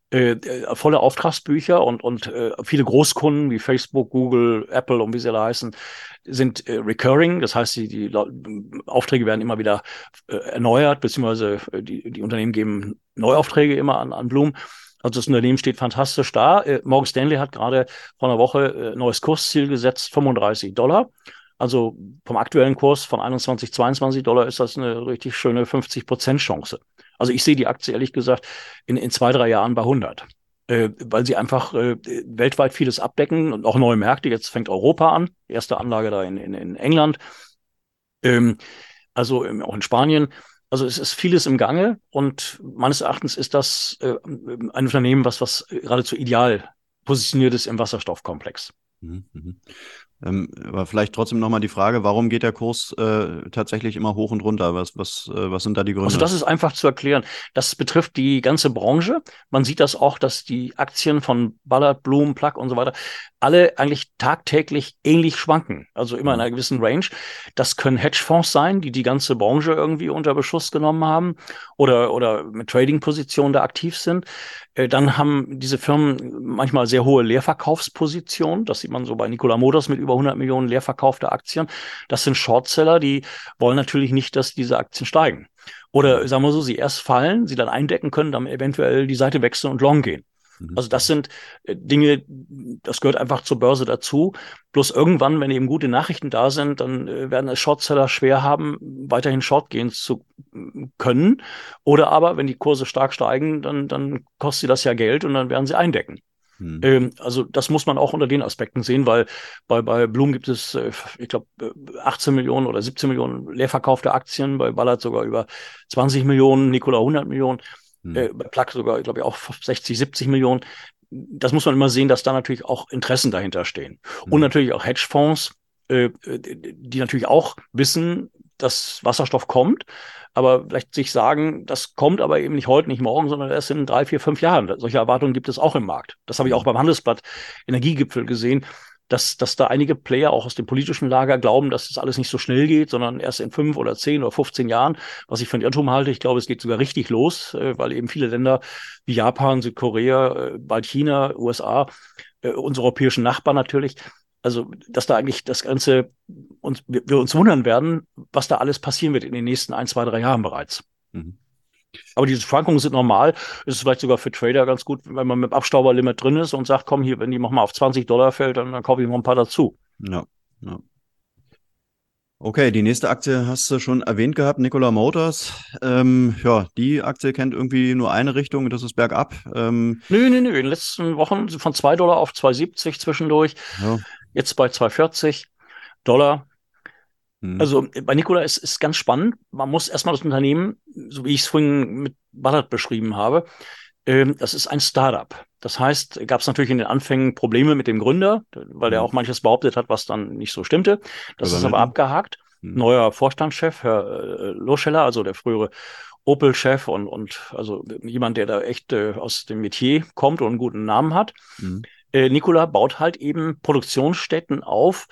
Äh, äh, volle Auftragsbücher und, und äh, viele Großkunden wie Facebook, Google, Apple und wie sie alle heißen, sind äh, recurring. Das heißt, die, die Aufträge werden immer wieder äh, erneuert, beziehungsweise äh, die, die Unternehmen geben Neuaufträge immer an, an Bloom. Also das Unternehmen steht fantastisch da. Äh, Morgan Stanley hat gerade vor einer Woche äh, neues Kursziel gesetzt, 35 Dollar. Also vom aktuellen Kurs von 21, 22 Dollar ist das eine richtig schöne 50 Prozent Chance. Also ich sehe die Aktie ehrlich gesagt in, in zwei, drei Jahren bei 100. Äh, weil sie einfach äh, weltweit vieles abdecken und auch neue Märkte. Jetzt fängt Europa an, erste Anlage da in, in, in England. Ähm, also auch in Spanien. Also es ist vieles im Gange und meines Erachtens ist das äh, ein Unternehmen, was, was geradezu ideal positioniert ist im Wasserstoffkomplex. Mhm, mhm. Ähm, aber vielleicht trotzdem nochmal die Frage, warum geht der Kurs äh, tatsächlich immer hoch und runter? Was, was, äh, was sind da die Gründe? Also das ist einfach zu erklären. Das betrifft die ganze Branche. Man sieht das auch, dass die Aktien von Ballard, Bloom, Plug und so weiter alle eigentlich tagtäglich ähnlich schwanken. Also immer in mhm. einer gewissen Range. Das können Hedgefonds sein, die die ganze Branche irgendwie unter Beschuss genommen haben oder, oder mit Trading-Positionen da aktiv sind. Äh, dann haben diese Firmen manchmal sehr hohe Leerverkaufspositionen. Das sieht man so bei Nikola Motors mit über 100 Millionen leerverkaufter Aktien. Das sind Shortseller, die wollen natürlich nicht, dass diese Aktien steigen. Oder sagen wir so, sie erst fallen, sie dann eindecken können, dann eventuell die Seite wechseln und long gehen. Mhm. Also das sind äh, Dinge, das gehört einfach zur Börse dazu. Bloß irgendwann, wenn eben gute Nachrichten da sind, dann äh, werden es Shortseller schwer haben, weiterhin Short gehen zu können. Oder aber, wenn die Kurse stark steigen, dann, dann kostet sie das ja Geld und dann werden sie eindecken. Hm. Ähm, also das muss man auch unter den Aspekten sehen, weil bei, bei Bloom gibt es, äh, ich glaube, 18 Millionen oder 17 Millionen leerverkaufte Aktien, bei Ballard sogar über 20 Millionen, Nikola 100 Millionen. Hm. Äh, bei Plug sogar, glaube ich, auch 60, 70 Millionen. Das muss man immer sehen, dass da natürlich auch Interessen dahinter stehen. Hm. Und natürlich auch Hedgefonds, äh, die natürlich auch wissen, dass Wasserstoff kommt, aber vielleicht sich sagen, das kommt aber eben nicht heute, nicht morgen, sondern erst in drei, vier, fünf Jahren. Solche Erwartungen gibt es auch im Markt. Das habe ich hm. auch beim Handelsblatt Energiegipfel gesehen, dass, dass da einige Player auch aus dem politischen Lager glauben, dass das alles nicht so schnell geht, sondern erst in fünf oder zehn oder 15 Jahren, was ich von Irrtum halte. Ich glaube, es geht sogar richtig los, äh, weil eben viele Länder wie Japan, Südkorea, äh, bald China, USA, äh, unsere europäischen Nachbarn natürlich, also, dass da eigentlich das Ganze uns, wir, wir uns wundern werden, was da alles passieren wird in den nächsten ein, zwei, drei Jahren bereits. Mhm. Aber diese Schwankungen sind normal. Es ist vielleicht sogar für Trader ganz gut, wenn man mit dem Abstauberlimit drin ist und sagt, komm hier, wenn die mal auf 20 Dollar fällt, dann, dann kaufe ich noch ein paar dazu. Ja, ja. Okay, die nächste Aktie hast du schon erwähnt gehabt, Nikola Motors. Ähm, ja, die Aktie kennt irgendwie nur eine Richtung, das ist bergab. Ähm, nö, nö, nö. In den letzten Wochen von 2 Dollar auf 2,70 zwischendurch. Ja. Jetzt bei 2,40 Dollar. Mhm. Also bei Nikola ist es ganz spannend. Man muss erstmal das Unternehmen, so wie ich es vorhin mit Ballard beschrieben habe, ähm, das ist ein Startup. Das heißt, gab es natürlich in den Anfängen Probleme mit dem Gründer, weil der mhm. auch manches behauptet hat, was dann nicht so stimmte. Das ist aber abgehakt. Mhm. Neuer Vorstandschef, Herr äh, Loscheller, also der frühere Opel-Chef und, und also jemand, der da echt äh, aus dem Metier kommt und einen guten Namen hat. Mhm. Äh, Nikola baut halt eben Produktionsstätten auf,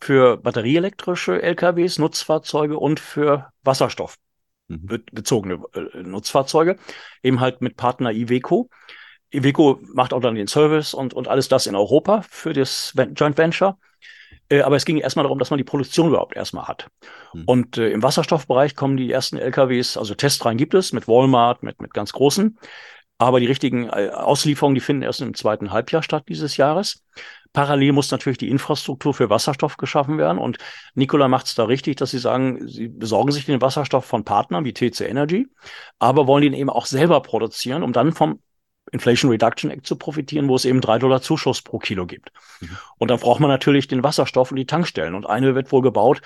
für batterieelektrische LKWs, Nutzfahrzeuge und für Wasserstoff mhm. bezogene äh, Nutzfahrzeuge, eben halt mit Partner Iveco. Iveco macht auch dann den Service und, und alles das in Europa für das Joint Venture. Äh, aber es ging erstmal darum, dass man die Produktion überhaupt erstmal hat. Mhm. Und äh, im Wasserstoffbereich kommen die ersten LKWs, also Testreihen gibt es mit Walmart, mit, mit ganz großen. Aber die richtigen äh, Auslieferungen, die finden erst im zweiten Halbjahr statt dieses Jahres. Parallel muss natürlich die Infrastruktur für Wasserstoff geschaffen werden. Und Nikola macht es da richtig, dass sie sagen, sie besorgen sich den Wasserstoff von Partnern wie TC Energy, aber wollen ihn eben auch selber produzieren, um dann vom Inflation Reduction Act zu profitieren, wo es eben drei Dollar Zuschuss pro Kilo gibt. Mhm. Und dann braucht man natürlich den Wasserstoff und die Tankstellen. Und eine wird wohl gebaut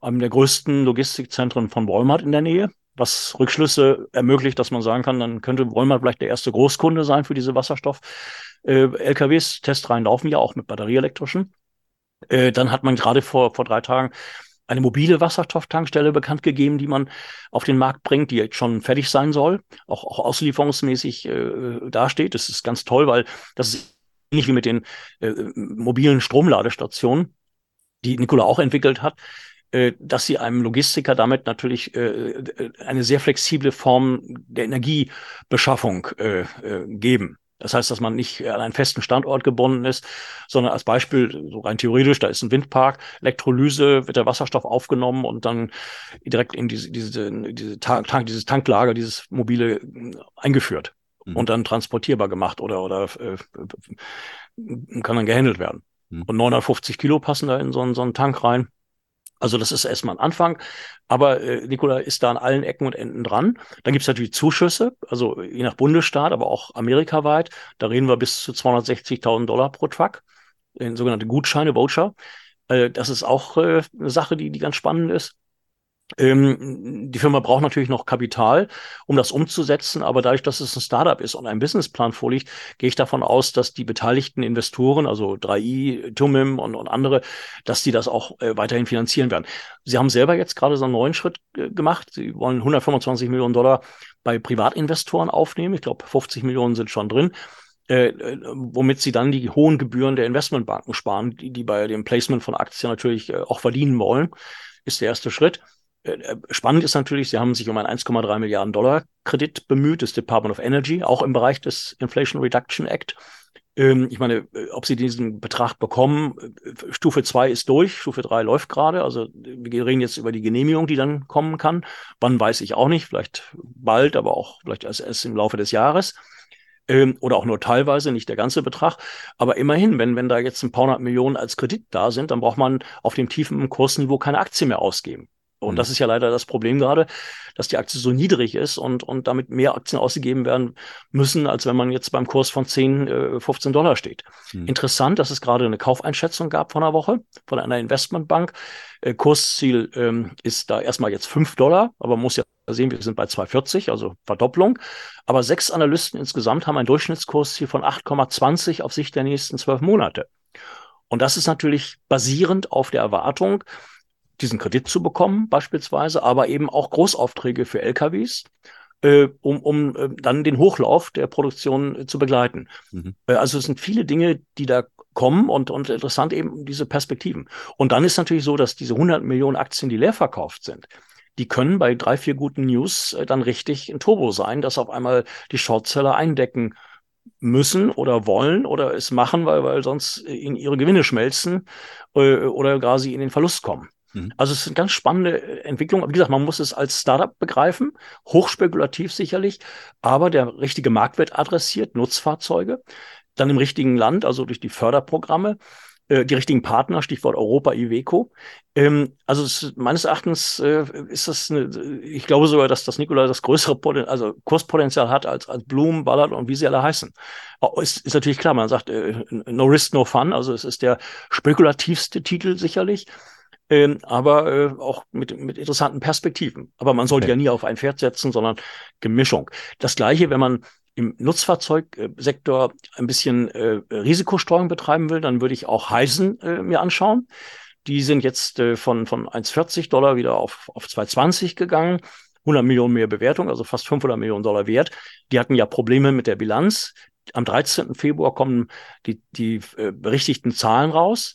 einem der größten Logistikzentren von Walmart in der Nähe, was Rückschlüsse ermöglicht, dass man sagen kann, dann könnte Walmart vielleicht der erste Großkunde sein für diese Wasserstoff äh, Testreihen laufen ja auch mit batterieelektrischen. Äh, dann hat man gerade vor, vor drei Tagen eine mobile Wasserstofftankstelle bekannt gegeben, die man auf den Markt bringt, die jetzt schon fertig sein soll, auch, auch auslieferungsmäßig äh, dasteht. Das ist ganz toll, weil das ist ähnlich wie mit den äh, mobilen Stromladestationen, die Nikola auch entwickelt hat, äh, dass sie einem Logistiker damit natürlich äh, eine sehr flexible Form der Energiebeschaffung äh, äh, geben. Das heißt, dass man nicht an einen festen Standort gebunden ist, sondern als Beispiel, so rein theoretisch, da ist ein Windpark, Elektrolyse, wird der Wasserstoff aufgenommen und dann direkt in diese, diese, diese Tank, dieses Tanklager, dieses mobile eingeführt mhm. und dann transportierbar gemacht oder, oder äh, kann dann gehandelt werden. Mhm. Und 950 Kilo passen da in so einen, so einen Tank rein. Also das ist erstmal ein Anfang, aber äh, Nikola ist da an allen Ecken und Enden dran. Dann gibt es natürlich Zuschüsse, also je nach Bundesstaat, aber auch amerikaweit. Da reden wir bis zu 260.000 Dollar pro Truck, in sogenannte Gutscheine, Voucher. Äh, das ist auch äh, eine Sache, die, die ganz spannend ist. Ähm, die Firma braucht natürlich noch Kapital, um das umzusetzen, aber dadurch, dass es ein Startup ist und ein Businessplan vorliegt, gehe ich davon aus, dass die beteiligten Investoren, also 3i, Tumim und, und andere, dass die das auch äh, weiterhin finanzieren werden. Sie haben selber jetzt gerade so einen neuen Schritt äh, gemacht. Sie wollen 125 Millionen Dollar bei Privatinvestoren aufnehmen. Ich glaube, 50 Millionen sind schon drin. Äh, äh, womit sie dann die hohen Gebühren der Investmentbanken sparen, die, die bei dem Placement von Aktien natürlich äh, auch verdienen wollen, ist der erste Schritt. Äh, spannend ist natürlich, sie haben sich um einen 1,3 Milliarden Dollar Kredit bemüht, das Department of Energy, auch im Bereich des Inflation Reduction Act. Ähm, ich meine, äh, ob sie diesen Betrag bekommen, äh, Stufe 2 ist durch, Stufe 3 läuft gerade. Also wir reden jetzt über die Genehmigung, die dann kommen kann. Wann weiß ich auch nicht, vielleicht bald, aber auch vielleicht erst, erst im Laufe des Jahres. Ähm, oder auch nur teilweise, nicht der ganze Betrag. Aber immerhin, wenn, wenn da jetzt ein paar hundert Millionen als Kredit da sind, dann braucht man auf dem tiefen Kursniveau keine Aktie mehr ausgeben. Und mhm. das ist ja leider das Problem gerade, dass die Aktie so niedrig ist und, und damit mehr Aktien ausgegeben werden müssen, als wenn man jetzt beim Kurs von 10, 15 äh, Dollar steht. Mhm. Interessant, dass es gerade eine Kaufeinschätzung gab von einer Woche von einer Investmentbank. Äh, Kursziel ähm, ist da erstmal jetzt 5 Dollar, aber man muss ja sehen, wir sind bei 2,40, also Verdopplung. Aber sechs Analysten insgesamt haben ein Durchschnittskursziel von 8,20 auf Sicht der nächsten zwölf Monate. Und das ist natürlich basierend auf der Erwartung, diesen Kredit zu bekommen, beispielsweise, aber eben auch Großaufträge für LKWs, äh, um, um äh, dann den Hochlauf der Produktion äh, zu begleiten. Mhm. Äh, also es sind viele Dinge, die da kommen und, und interessant eben diese Perspektiven. Und dann ist natürlich so, dass diese 100 Millionen Aktien, die leer verkauft sind, die können bei drei, vier guten News äh, dann richtig ein Turbo sein, dass auf einmal die Shortseller eindecken müssen oder wollen oder es machen, weil, weil sonst in ihre Gewinne schmelzen äh, oder gar sie in den Verlust kommen. Mhm. Also es ist eine ganz spannende äh, Entwicklung. Wie gesagt, man muss es als Startup begreifen, hochspekulativ sicherlich, aber der richtige Markt wird adressiert, Nutzfahrzeuge, dann im richtigen Land, also durch die Förderprogramme äh, die richtigen Partner, Stichwort Europa, Iveco. Ähm, also es, meines Erachtens äh, ist das, eine, ich glaube sogar, dass das Nikola das größere Poten also Kurspotenzial hat als, als Bloom, Ballard und wie sie alle heißen. Ist, ist natürlich klar, man sagt äh, no risk, no fun, also es ist der spekulativste Titel sicherlich ähm, aber äh, auch mit, mit interessanten Perspektiven. Aber man sollte okay. ja nie auf ein Pferd setzen, sondern Gemischung. Das gleiche, wenn man im Nutzfahrzeugsektor ein bisschen äh, Risikostreuung betreiben will, dann würde ich auch Heisen äh, mir anschauen. Die sind jetzt äh, von, von 1,40 Dollar wieder auf, auf 2,20 gegangen. 100 Millionen mehr Bewertung, also fast 500 Millionen Dollar wert. Die hatten ja Probleme mit der Bilanz. Am 13. Februar kommen die, die äh, berichtigten Zahlen raus.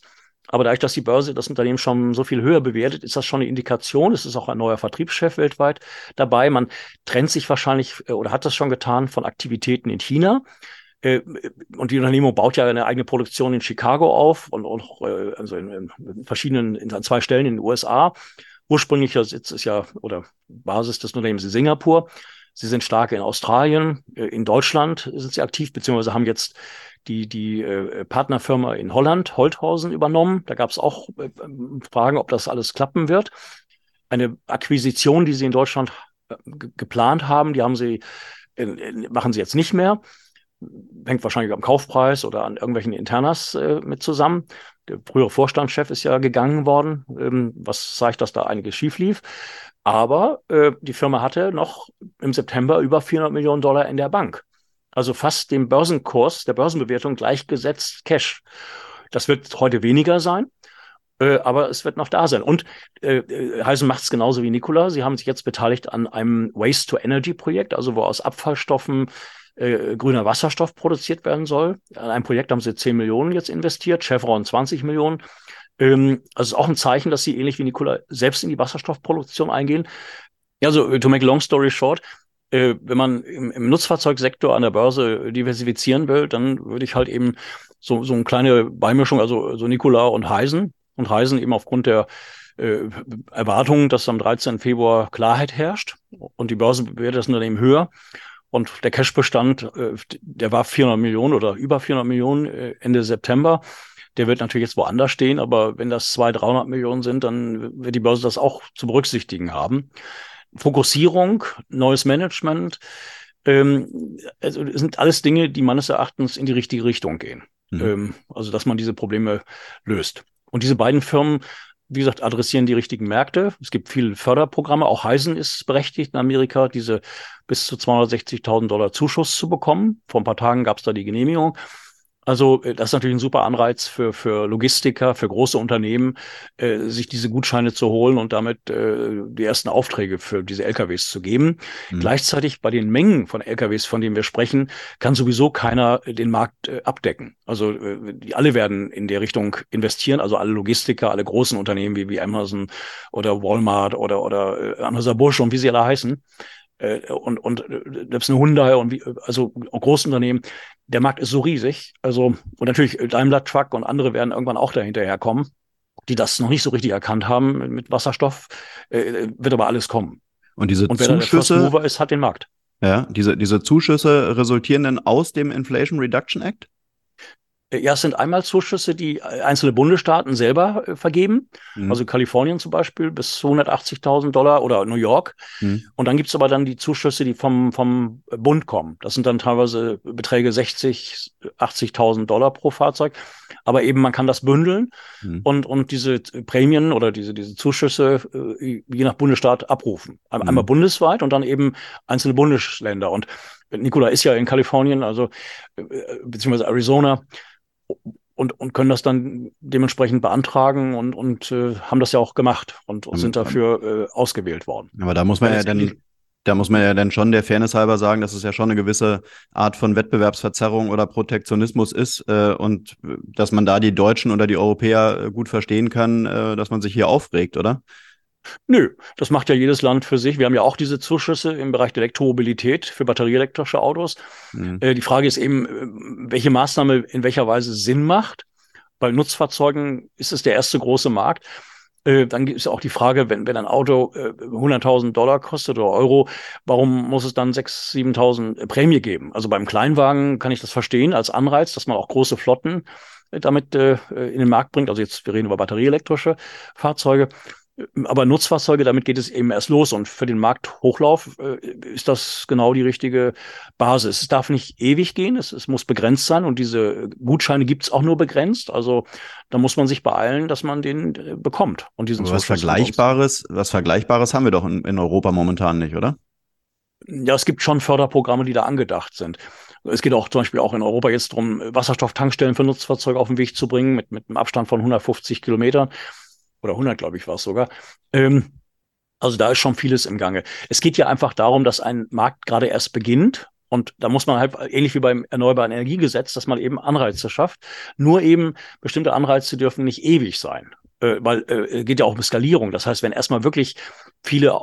Aber dadurch, dass die Börse das Unternehmen schon so viel höher bewertet, ist das schon eine Indikation. Es ist auch ein neuer Vertriebschef weltweit dabei. Man trennt sich wahrscheinlich äh, oder hat das schon getan von Aktivitäten in China. Äh, und die Unternehmung baut ja eine eigene Produktion in Chicago auf und auch äh, also in, in verschiedenen, in zwei Stellen in den USA. Ursprünglicher Sitz ist ja oder Basis des Unternehmens in Singapur. Sie sind stark in Australien, in Deutschland sind sie aktiv, beziehungsweise haben jetzt die, die äh, Partnerfirma in Holland, Holthausen, übernommen. Da gab es auch äh, Fragen, ob das alles klappen wird. Eine Akquisition, die sie in Deutschland äh, geplant haben, die haben sie, machen sie jetzt nicht mehr. Hängt wahrscheinlich am Kaufpreis oder an irgendwelchen Internas äh, mit zusammen. Der frühere Vorstandschef ist ja gegangen worden, ähm, was zeigt, dass da einiges schief lief. Aber äh, die Firma hatte noch im September über 400 Millionen Dollar in der Bank also fast dem Börsenkurs, der Börsenbewertung gleichgesetzt Cash. Das wird heute weniger sein, äh, aber es wird noch da sein. Und äh, äh Heisen macht es genauso wie Nikola. Sie haben sich jetzt beteiligt an einem Waste-to-Energy-Projekt, also wo aus Abfallstoffen äh, grüner Wasserstoff produziert werden soll. An einem Projekt haben sie 10 Millionen jetzt investiert, Chevron 20 Millionen. Ähm, also ist auch ein Zeichen, dass sie ähnlich wie Nikola selbst in die Wasserstoffproduktion eingehen. Ja, so to make a long story short, äh, wenn man im, im, Nutzfahrzeugsektor an der Börse diversifizieren will, dann würde ich halt eben so, so eine kleine Beimischung, also so Nikola und Heisen und Heisen eben aufgrund der äh, Erwartung, dass am 13. Februar Klarheit herrscht und die Börse bewertet das Unternehmen höher. Und der Cashbestand, äh, der war 400 Millionen oder über 400 Millionen äh, Ende September. Der wird natürlich jetzt woanders stehen, aber wenn das 200, 300 Millionen sind, dann wird die Börse das auch zu berücksichtigen haben. Fokussierung, neues Management, ähm, also sind alles Dinge, die meines Erachtens in die richtige Richtung gehen. Mhm. Ähm, also dass man diese Probleme löst. Und diese beiden Firmen wie gesagt, adressieren die richtigen Märkte. Es gibt viele Förderprogramme. Auch Heisen ist berechtigt in Amerika, diese bis zu 260.000 Dollar Zuschuss zu bekommen. Vor ein paar Tagen gab es da die Genehmigung. Also äh, das ist natürlich ein super Anreiz für, für Logistiker, für große Unternehmen, äh, sich diese Gutscheine zu holen und damit äh, die ersten Aufträge für diese LKWs zu geben. Mhm. Gleichzeitig bei den Mengen von LKWs, von denen wir sprechen, kann sowieso keiner den Markt äh, abdecken. Also äh, die alle werden in der Richtung investieren, also alle Logistiker, alle großen Unternehmen wie, wie Amazon oder Walmart oder, oder äh, Anheuser Busch und wie sie alle heißen äh, und, und selbst eine Hyundai und wie, also Großunternehmen, der Markt ist so riesig. Also, und natürlich Daimler Truck und andere werden irgendwann auch dahinterher kommen, die das noch nicht so richtig erkannt haben mit Wasserstoff, äh, wird aber alles kommen. Und diese und wer Zuschüsse, der Mover ist, hat den Markt. Ja, diese, diese Zuschüsse resultieren dann aus dem Inflation Reduction Act? Ja, es sind einmal Zuschüsse, die äh, einzelne Bundesstaaten selber äh, vergeben. Mhm. Also Kalifornien zum Beispiel bis 280.000 Dollar oder New York. Mhm. Und dann gibt's aber dann die Zuschüsse, die vom, vom Bund kommen. Das sind dann teilweise Beträge 60, 80.000 Dollar pro Fahrzeug. Aber eben man kann das bündeln mhm. und, und diese Prämien oder diese, diese Zuschüsse äh, je nach Bundesstaat abrufen. Mhm. Einmal bundesweit und dann eben einzelne Bundesländer. Und Nikola ist ja in Kalifornien, also äh, beziehungsweise Arizona und, und können das dann dementsprechend beantragen und, und äh, haben das ja auch gemacht und, und sind dafür äh, ausgewählt worden. Aber da muss man ja dann, da muss man ja dann schon der Fairness halber sagen, dass es ja schon eine gewisse Art von Wettbewerbsverzerrung oder Protektionismus ist äh, und äh, dass man da die Deutschen oder die Europäer äh, gut verstehen kann, äh, dass man sich hier aufregt, oder? Nö, das macht ja jedes Land für sich. Wir haben ja auch diese Zuschüsse im Bereich der Elektromobilität für batterieelektrische Autos. Mhm. Äh, die Frage ist eben, äh, welche Maßnahme in welcher Weise Sinn macht. Bei Nutzfahrzeugen ist es der erste große Markt. Äh, dann gibt es auch die Frage, wenn, wenn ein Auto äh, 100.000 Dollar kostet oder Euro, warum muss es dann 6.000, 7.000 Prämie geben? Also beim Kleinwagen kann ich das verstehen als Anreiz, dass man auch große Flotten äh, damit äh, in den Markt bringt. Also jetzt, wir reden über batterieelektrische Fahrzeuge. Aber Nutzfahrzeuge, damit geht es eben erst los. Und für den Markthochlauf äh, ist das genau die richtige Basis. Es darf nicht ewig gehen, es, es muss begrenzt sein. Und diese Gutscheine gibt es auch nur begrenzt. Also da muss man sich beeilen, dass man den äh, bekommt. Und diesen was Vergleichbares, was Vergleichbares haben wir doch in, in Europa momentan nicht, oder? Ja, es gibt schon Förderprogramme, die da angedacht sind. Es geht auch zum Beispiel auch in Europa jetzt darum, Wasserstofftankstellen für Nutzfahrzeuge auf den Weg zu bringen, mit, mit einem Abstand von 150 Kilometern oder 100, glaube ich, war es sogar. Ähm, also da ist schon vieles im Gange. Es geht ja einfach darum, dass ein Markt gerade erst beginnt. Und da muss man halt, ähnlich wie beim Erneuerbaren Energiegesetz, dass man eben Anreize schafft. Nur eben bestimmte Anreize dürfen nicht ewig sein. Äh, weil äh, geht ja auch um Skalierung. Das heißt, wenn erstmal wirklich viele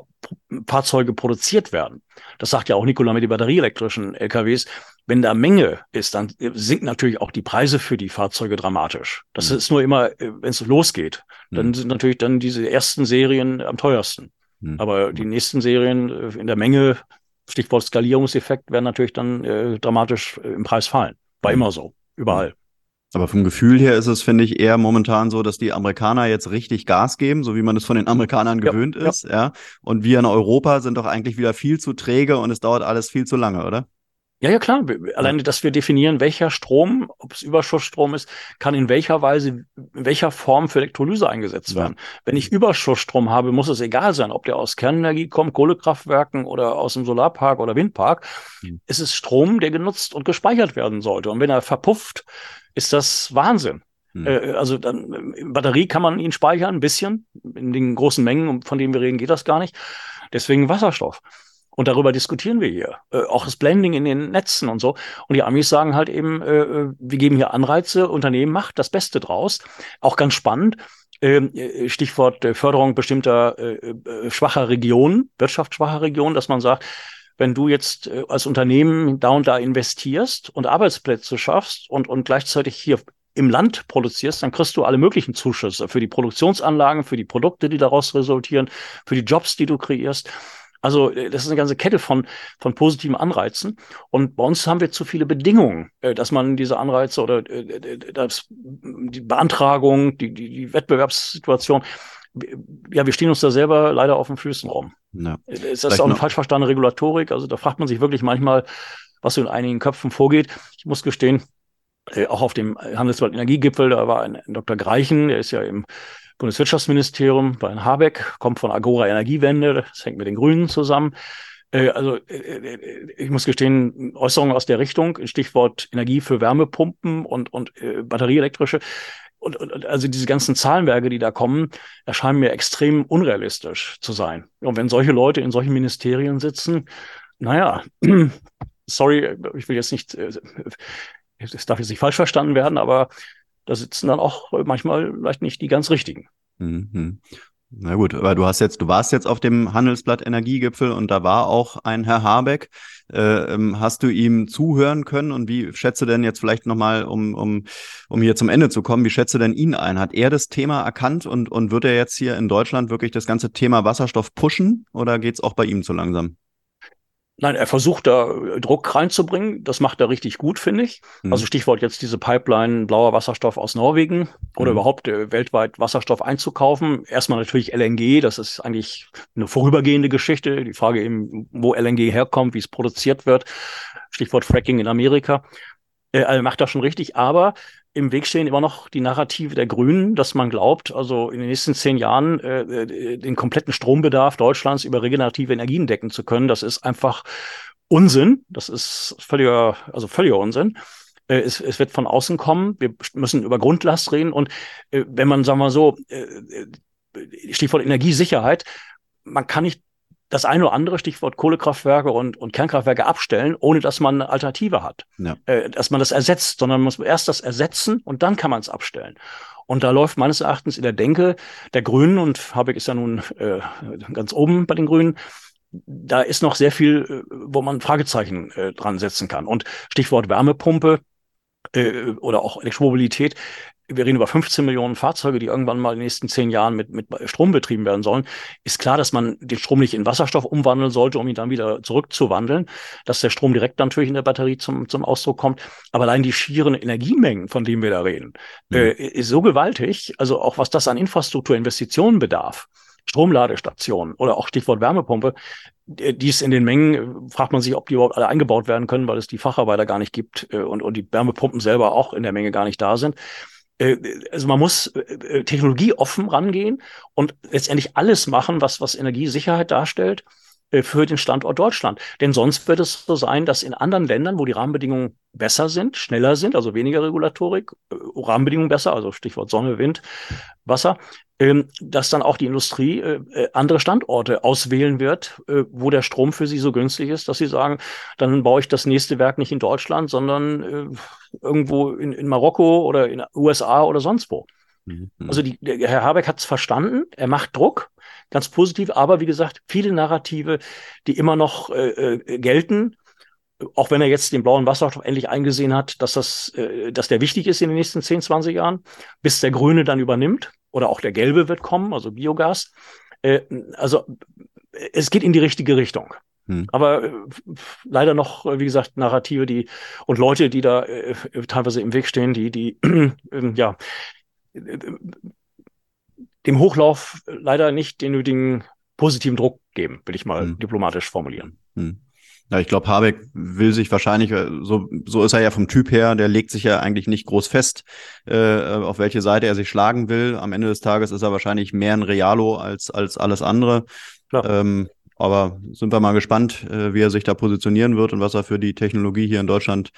Fahrzeuge produziert werden, das sagt ja auch Nikola mit den batterieelektrischen LKWs, wenn da Menge ist, dann sinken natürlich auch die Preise für die Fahrzeuge dramatisch. Das mhm. ist nur immer, äh, wenn es losgeht, dann mhm. sind natürlich dann diese ersten Serien am teuersten. Mhm. Aber die nächsten Serien äh, in der Menge, Stichwort Skalierungseffekt, werden natürlich dann äh, dramatisch äh, im Preis fallen. War mhm. immer so, überall. Aber vom Gefühl her ist es, finde ich, eher momentan so, dass die Amerikaner jetzt richtig Gas geben, so wie man es von den Amerikanern gewöhnt ja, ist, ja. Und wir in Europa sind doch eigentlich wieder viel zu träge und es dauert alles viel zu lange, oder? Ja, ja, klar. Alleine, dass wir definieren, welcher Strom, ob es Überschussstrom ist, kann in welcher Weise, in welcher Form für Elektrolyse eingesetzt werden. Ja. Wenn ich Überschussstrom habe, muss es egal sein, ob der aus Kernenergie kommt, Kohlekraftwerken oder aus dem Solarpark oder Windpark. Mhm. Es ist Strom, der genutzt und gespeichert werden sollte. Und wenn er verpufft, ist das Wahnsinn. Mhm. Äh, also dann, Batterie kann man ihn speichern, ein bisschen. In den großen Mengen, von denen wir reden, geht das gar nicht. Deswegen Wasserstoff. Und darüber diskutieren wir hier. Äh, auch das Blending in den Netzen und so. Und die Amis sagen halt eben, äh, äh, wir geben hier Anreize, Unternehmen macht das Beste draus. Auch ganz spannend. Ähm, äh, Stichwort Förderung bestimmter äh, schwacher Regionen, wirtschaftsschwacher Regionen, dass man sagt, wenn du jetzt als Unternehmen da und da investierst und Arbeitsplätze schaffst und, und gleichzeitig hier im Land produzierst, dann kriegst du alle möglichen Zuschüsse für die Produktionsanlagen, für die Produkte, die daraus resultieren, für die Jobs, die du kreierst. Also äh, das ist eine ganze Kette von, von positiven Anreizen. Und bei uns haben wir zu viele Bedingungen, äh, dass man diese Anreize oder äh, das, die Beantragung, die, die, die Wettbewerbssituation, ja, wir stehen uns da selber leider auf den Füßen rum. Ja. Das ist Vielleicht auch eine falsch verstandene Regulatorik. Also da fragt man sich wirklich manchmal, was so in einigen Köpfen vorgeht. Ich muss gestehen, auch auf dem Handelsblatt Energiegipfel, da war ein, ein Dr. Greichen, der ist ja im Bundeswirtschaftsministerium bei Habeck, kommt von Agora Energiewende, das hängt mit den Grünen zusammen. Äh, also äh, äh, ich muss gestehen, Äußerungen aus der Richtung, Stichwort Energie für Wärmepumpen und, und äh, batterieelektrische. Und, und also diese ganzen Zahlenwerke, die da kommen, erscheinen mir extrem unrealistisch zu sein. Und wenn solche Leute in solchen Ministerien sitzen, naja, sorry, ich will jetzt nicht, es darf jetzt nicht falsch verstanden werden, aber da sitzen dann auch manchmal vielleicht nicht die ganz richtigen. Mhm. Na gut, aber du hast jetzt, du warst jetzt auf dem Handelsblatt Energiegipfel und da war auch ein Herr Habeck. Äh, ähm, hast du ihm zuhören können und wie schätze denn jetzt vielleicht nochmal, um, um, um hier zum Ende zu kommen, wie schätze denn ihn ein? Hat er das Thema erkannt und, und wird er jetzt hier in Deutschland wirklich das ganze Thema Wasserstoff pushen oder geht es auch bei ihm zu langsam? Nein, er versucht da äh, Druck reinzubringen. Das macht er richtig gut, finde ich. Mhm. Also Stichwort jetzt diese Pipeline blauer Wasserstoff aus Norwegen oder mhm. überhaupt äh, weltweit Wasserstoff einzukaufen. Erstmal natürlich LNG, das ist eigentlich eine vorübergehende Geschichte. Die Frage eben, wo LNG herkommt, wie es produziert wird. Stichwort Fracking in Amerika. Äh, er macht das schon richtig, aber im Weg stehen immer noch die Narrative der Grünen, dass man glaubt, also in den nächsten zehn Jahren äh, äh, den kompletten Strombedarf Deutschlands über regenerative Energien decken zu können. Das ist einfach Unsinn. Das ist völliger, also völliger Unsinn. Äh, es, es wird von außen kommen. Wir müssen über Grundlast reden. Und äh, wenn man, sagen wir so, äh, äh, Stichwort Energiesicherheit, man kann nicht das eine oder andere Stichwort Kohlekraftwerke und, und Kernkraftwerke abstellen, ohne dass man eine Alternative hat. Ja. Äh, dass man das ersetzt, sondern man muss erst das ersetzen und dann kann man es abstellen. Und da läuft meines Erachtens in der Denke der Grünen, und Habeck ist ja nun äh, ganz oben bei den Grünen, da ist noch sehr viel, äh, wo man Fragezeichen äh, dran setzen kann. Und Stichwort Wärmepumpe, äh, oder auch Elektromobilität wir reden über 15 Millionen Fahrzeuge, die irgendwann mal in den nächsten zehn Jahren mit, mit Strom betrieben werden sollen, ist klar, dass man den Strom nicht in Wasserstoff umwandeln sollte, um ihn dann wieder zurückzuwandeln, dass der Strom direkt natürlich in der Batterie zum, zum Ausdruck kommt. Aber allein die schieren Energiemengen, von denen wir da reden, mhm. äh, ist so gewaltig, also auch was das an Infrastrukturinvestitionen bedarf. Stromladestationen oder auch Stichwort Wärmepumpe, die ist in den Mengen, fragt man sich, ob die überhaupt alle eingebaut werden können, weil es die Facharbeiter gar nicht gibt äh, und, und die Wärmepumpen selber auch in der Menge gar nicht da sind. Äh, also man muss äh, äh, technologieoffen rangehen und letztendlich alles machen, was, was Energiesicherheit darstellt für den Standort Deutschland. Denn sonst wird es so sein, dass in anderen Ländern, wo die Rahmenbedingungen besser sind, schneller sind, also weniger Regulatorik, Rahmenbedingungen besser, also Stichwort Sonne, Wind, Wasser, ähm, dass dann auch die Industrie äh, äh, andere Standorte auswählen wird, äh, wo der Strom für sie so günstig ist, dass sie sagen, dann baue ich das nächste Werk nicht in Deutschland, sondern irgendwo in, in Marokko oder in USA oder sonst wo. Mhm. Also die, der Herr Habeck hat es verstanden, er macht Druck, ganz positiv, aber wie gesagt, viele Narrative, die immer noch äh, gelten, auch wenn er jetzt den blauen Wasserstoff endlich eingesehen hat, dass das, äh, dass der wichtig ist in den nächsten 10, 20 Jahren, bis der Grüne dann übernimmt oder auch der Gelbe wird kommen, also Biogas. Äh, also es geht in die richtige Richtung. Hm. Aber äh, leider noch, wie gesagt, Narrative, die und Leute, die da äh, teilweise im Weg stehen, die, die ähm, ja dem Hochlauf leider nicht den nötigen positiven Druck geben, will ich mal hm. diplomatisch formulieren. Hm. Ja, ich glaube, Habeck will sich wahrscheinlich, äh, so, so ist er ja vom Typ her, der legt sich ja eigentlich nicht groß fest, äh, auf welche Seite er sich schlagen will. Am Ende des Tages ist er wahrscheinlich mehr ein Realo als, als alles andere. Ähm, aber sind wir mal gespannt, äh, wie er sich da positionieren wird und was er für die Technologie hier in Deutschland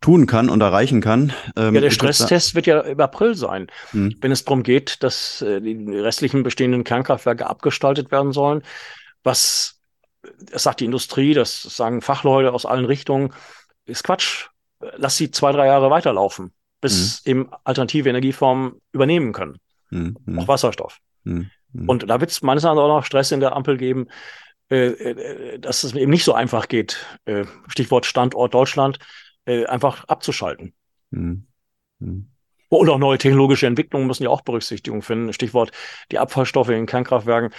tun kann und erreichen kann. Ähm, ja, der Stresstest wird ja im April sein, hm. wenn es darum geht, dass äh, die restlichen bestehenden Kernkraftwerke abgestaltet werden sollen. Was das sagt die Industrie, das sagen Fachleute aus allen Richtungen, ist Quatsch. Lass sie zwei, drei Jahre weiterlaufen, bis mhm. eben alternative Energieformen übernehmen können. Mhm. Auch Wasserstoff. Mhm. mhm. Und da wird es meines Erachtens auch noch Stress in der Ampel geben, äh, äh, dass es eben nicht so einfach geht, äh, Stichwort Standort Deutschland, äh, einfach abzuschalten. Mhm. Mhm. Und auch neue technologische Entwicklungen müssen ja auch Berücksichtigung finden. Stichwort die Abfallstoffe in Kernkraftwerken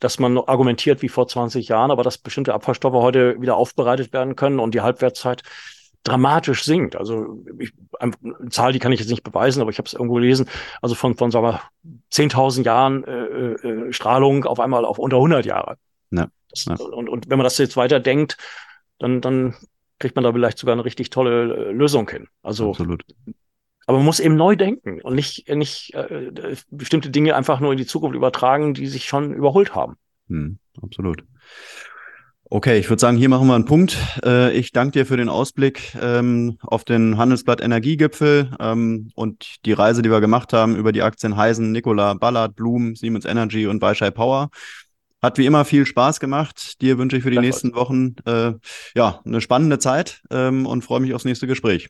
dass man argumentiert wie vor 20 Jahren, aber dass bestimmte Abfallstoffe heute wieder aufbereitet werden können und die Halbwertszeit dramatisch sinkt. Also ich, eine Zahl, die kann ich jetzt nicht beweisen, aber ich habe es irgendwo gelesen. Also von, von sagen wir, 10.000 Jahren äh, äh, Strahlung auf einmal auf unter 100 Jahre. Ja, ja. Und, und wenn man das jetzt weiter denkt, dann, dann kriegt man da vielleicht sogar eine richtig tolle äh, Lösung hin. Also Absolut. Aber man muss eben neu denken und nicht, nicht äh, bestimmte Dinge einfach nur in die Zukunft übertragen, die sich schon überholt haben. Hm, absolut. Okay, ich würde sagen, hier machen wir einen Punkt. Äh, ich danke dir für den Ausblick ähm, auf den Handelsblatt Energiegipfel ähm, und die Reise, die wir gemacht haben über die Aktien Heisen, Nikola, Ballard, Bloom, Siemens Energy und Weishai Power. Hat wie immer viel Spaß gemacht. Dir wünsche ich für die nächsten Wochen äh, ja eine spannende Zeit ähm, und freue mich aufs nächste Gespräch.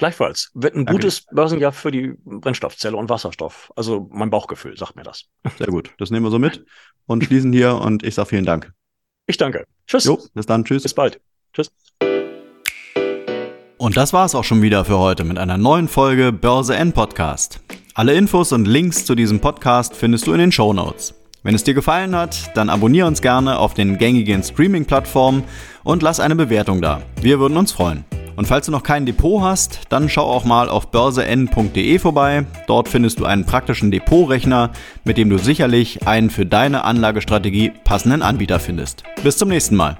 Gleichfalls. Wird ein Danke. gutes Börsenjahr für die Brennstoffzelle und Wasserstoff. Also mein Bauchgefühl sagt mir das. Sehr gut. Das nehmen wir so mit und schließen hier und ich sage vielen Dank. Ich danke. Tschüss. Jo, bis dann. Tschüss. Bis bald. Tschüss. Und das war es auch schon wieder für heute mit einer neuen Folge Börse N Podcast. Alle Infos und Links zu diesem Podcast findest du in den Show Notes. Wenn es dir gefallen hat, dann abonniere uns gerne auf den gängigen Streaming-Plattformen und lass eine Bewertung da. Wir würden uns freuen. Und falls du noch kein Depot hast, dann schau auch mal auf börsen.de vorbei. Dort findest du einen praktischen Depotrechner, mit dem du sicherlich einen für deine Anlagestrategie passenden Anbieter findest. Bis zum nächsten Mal.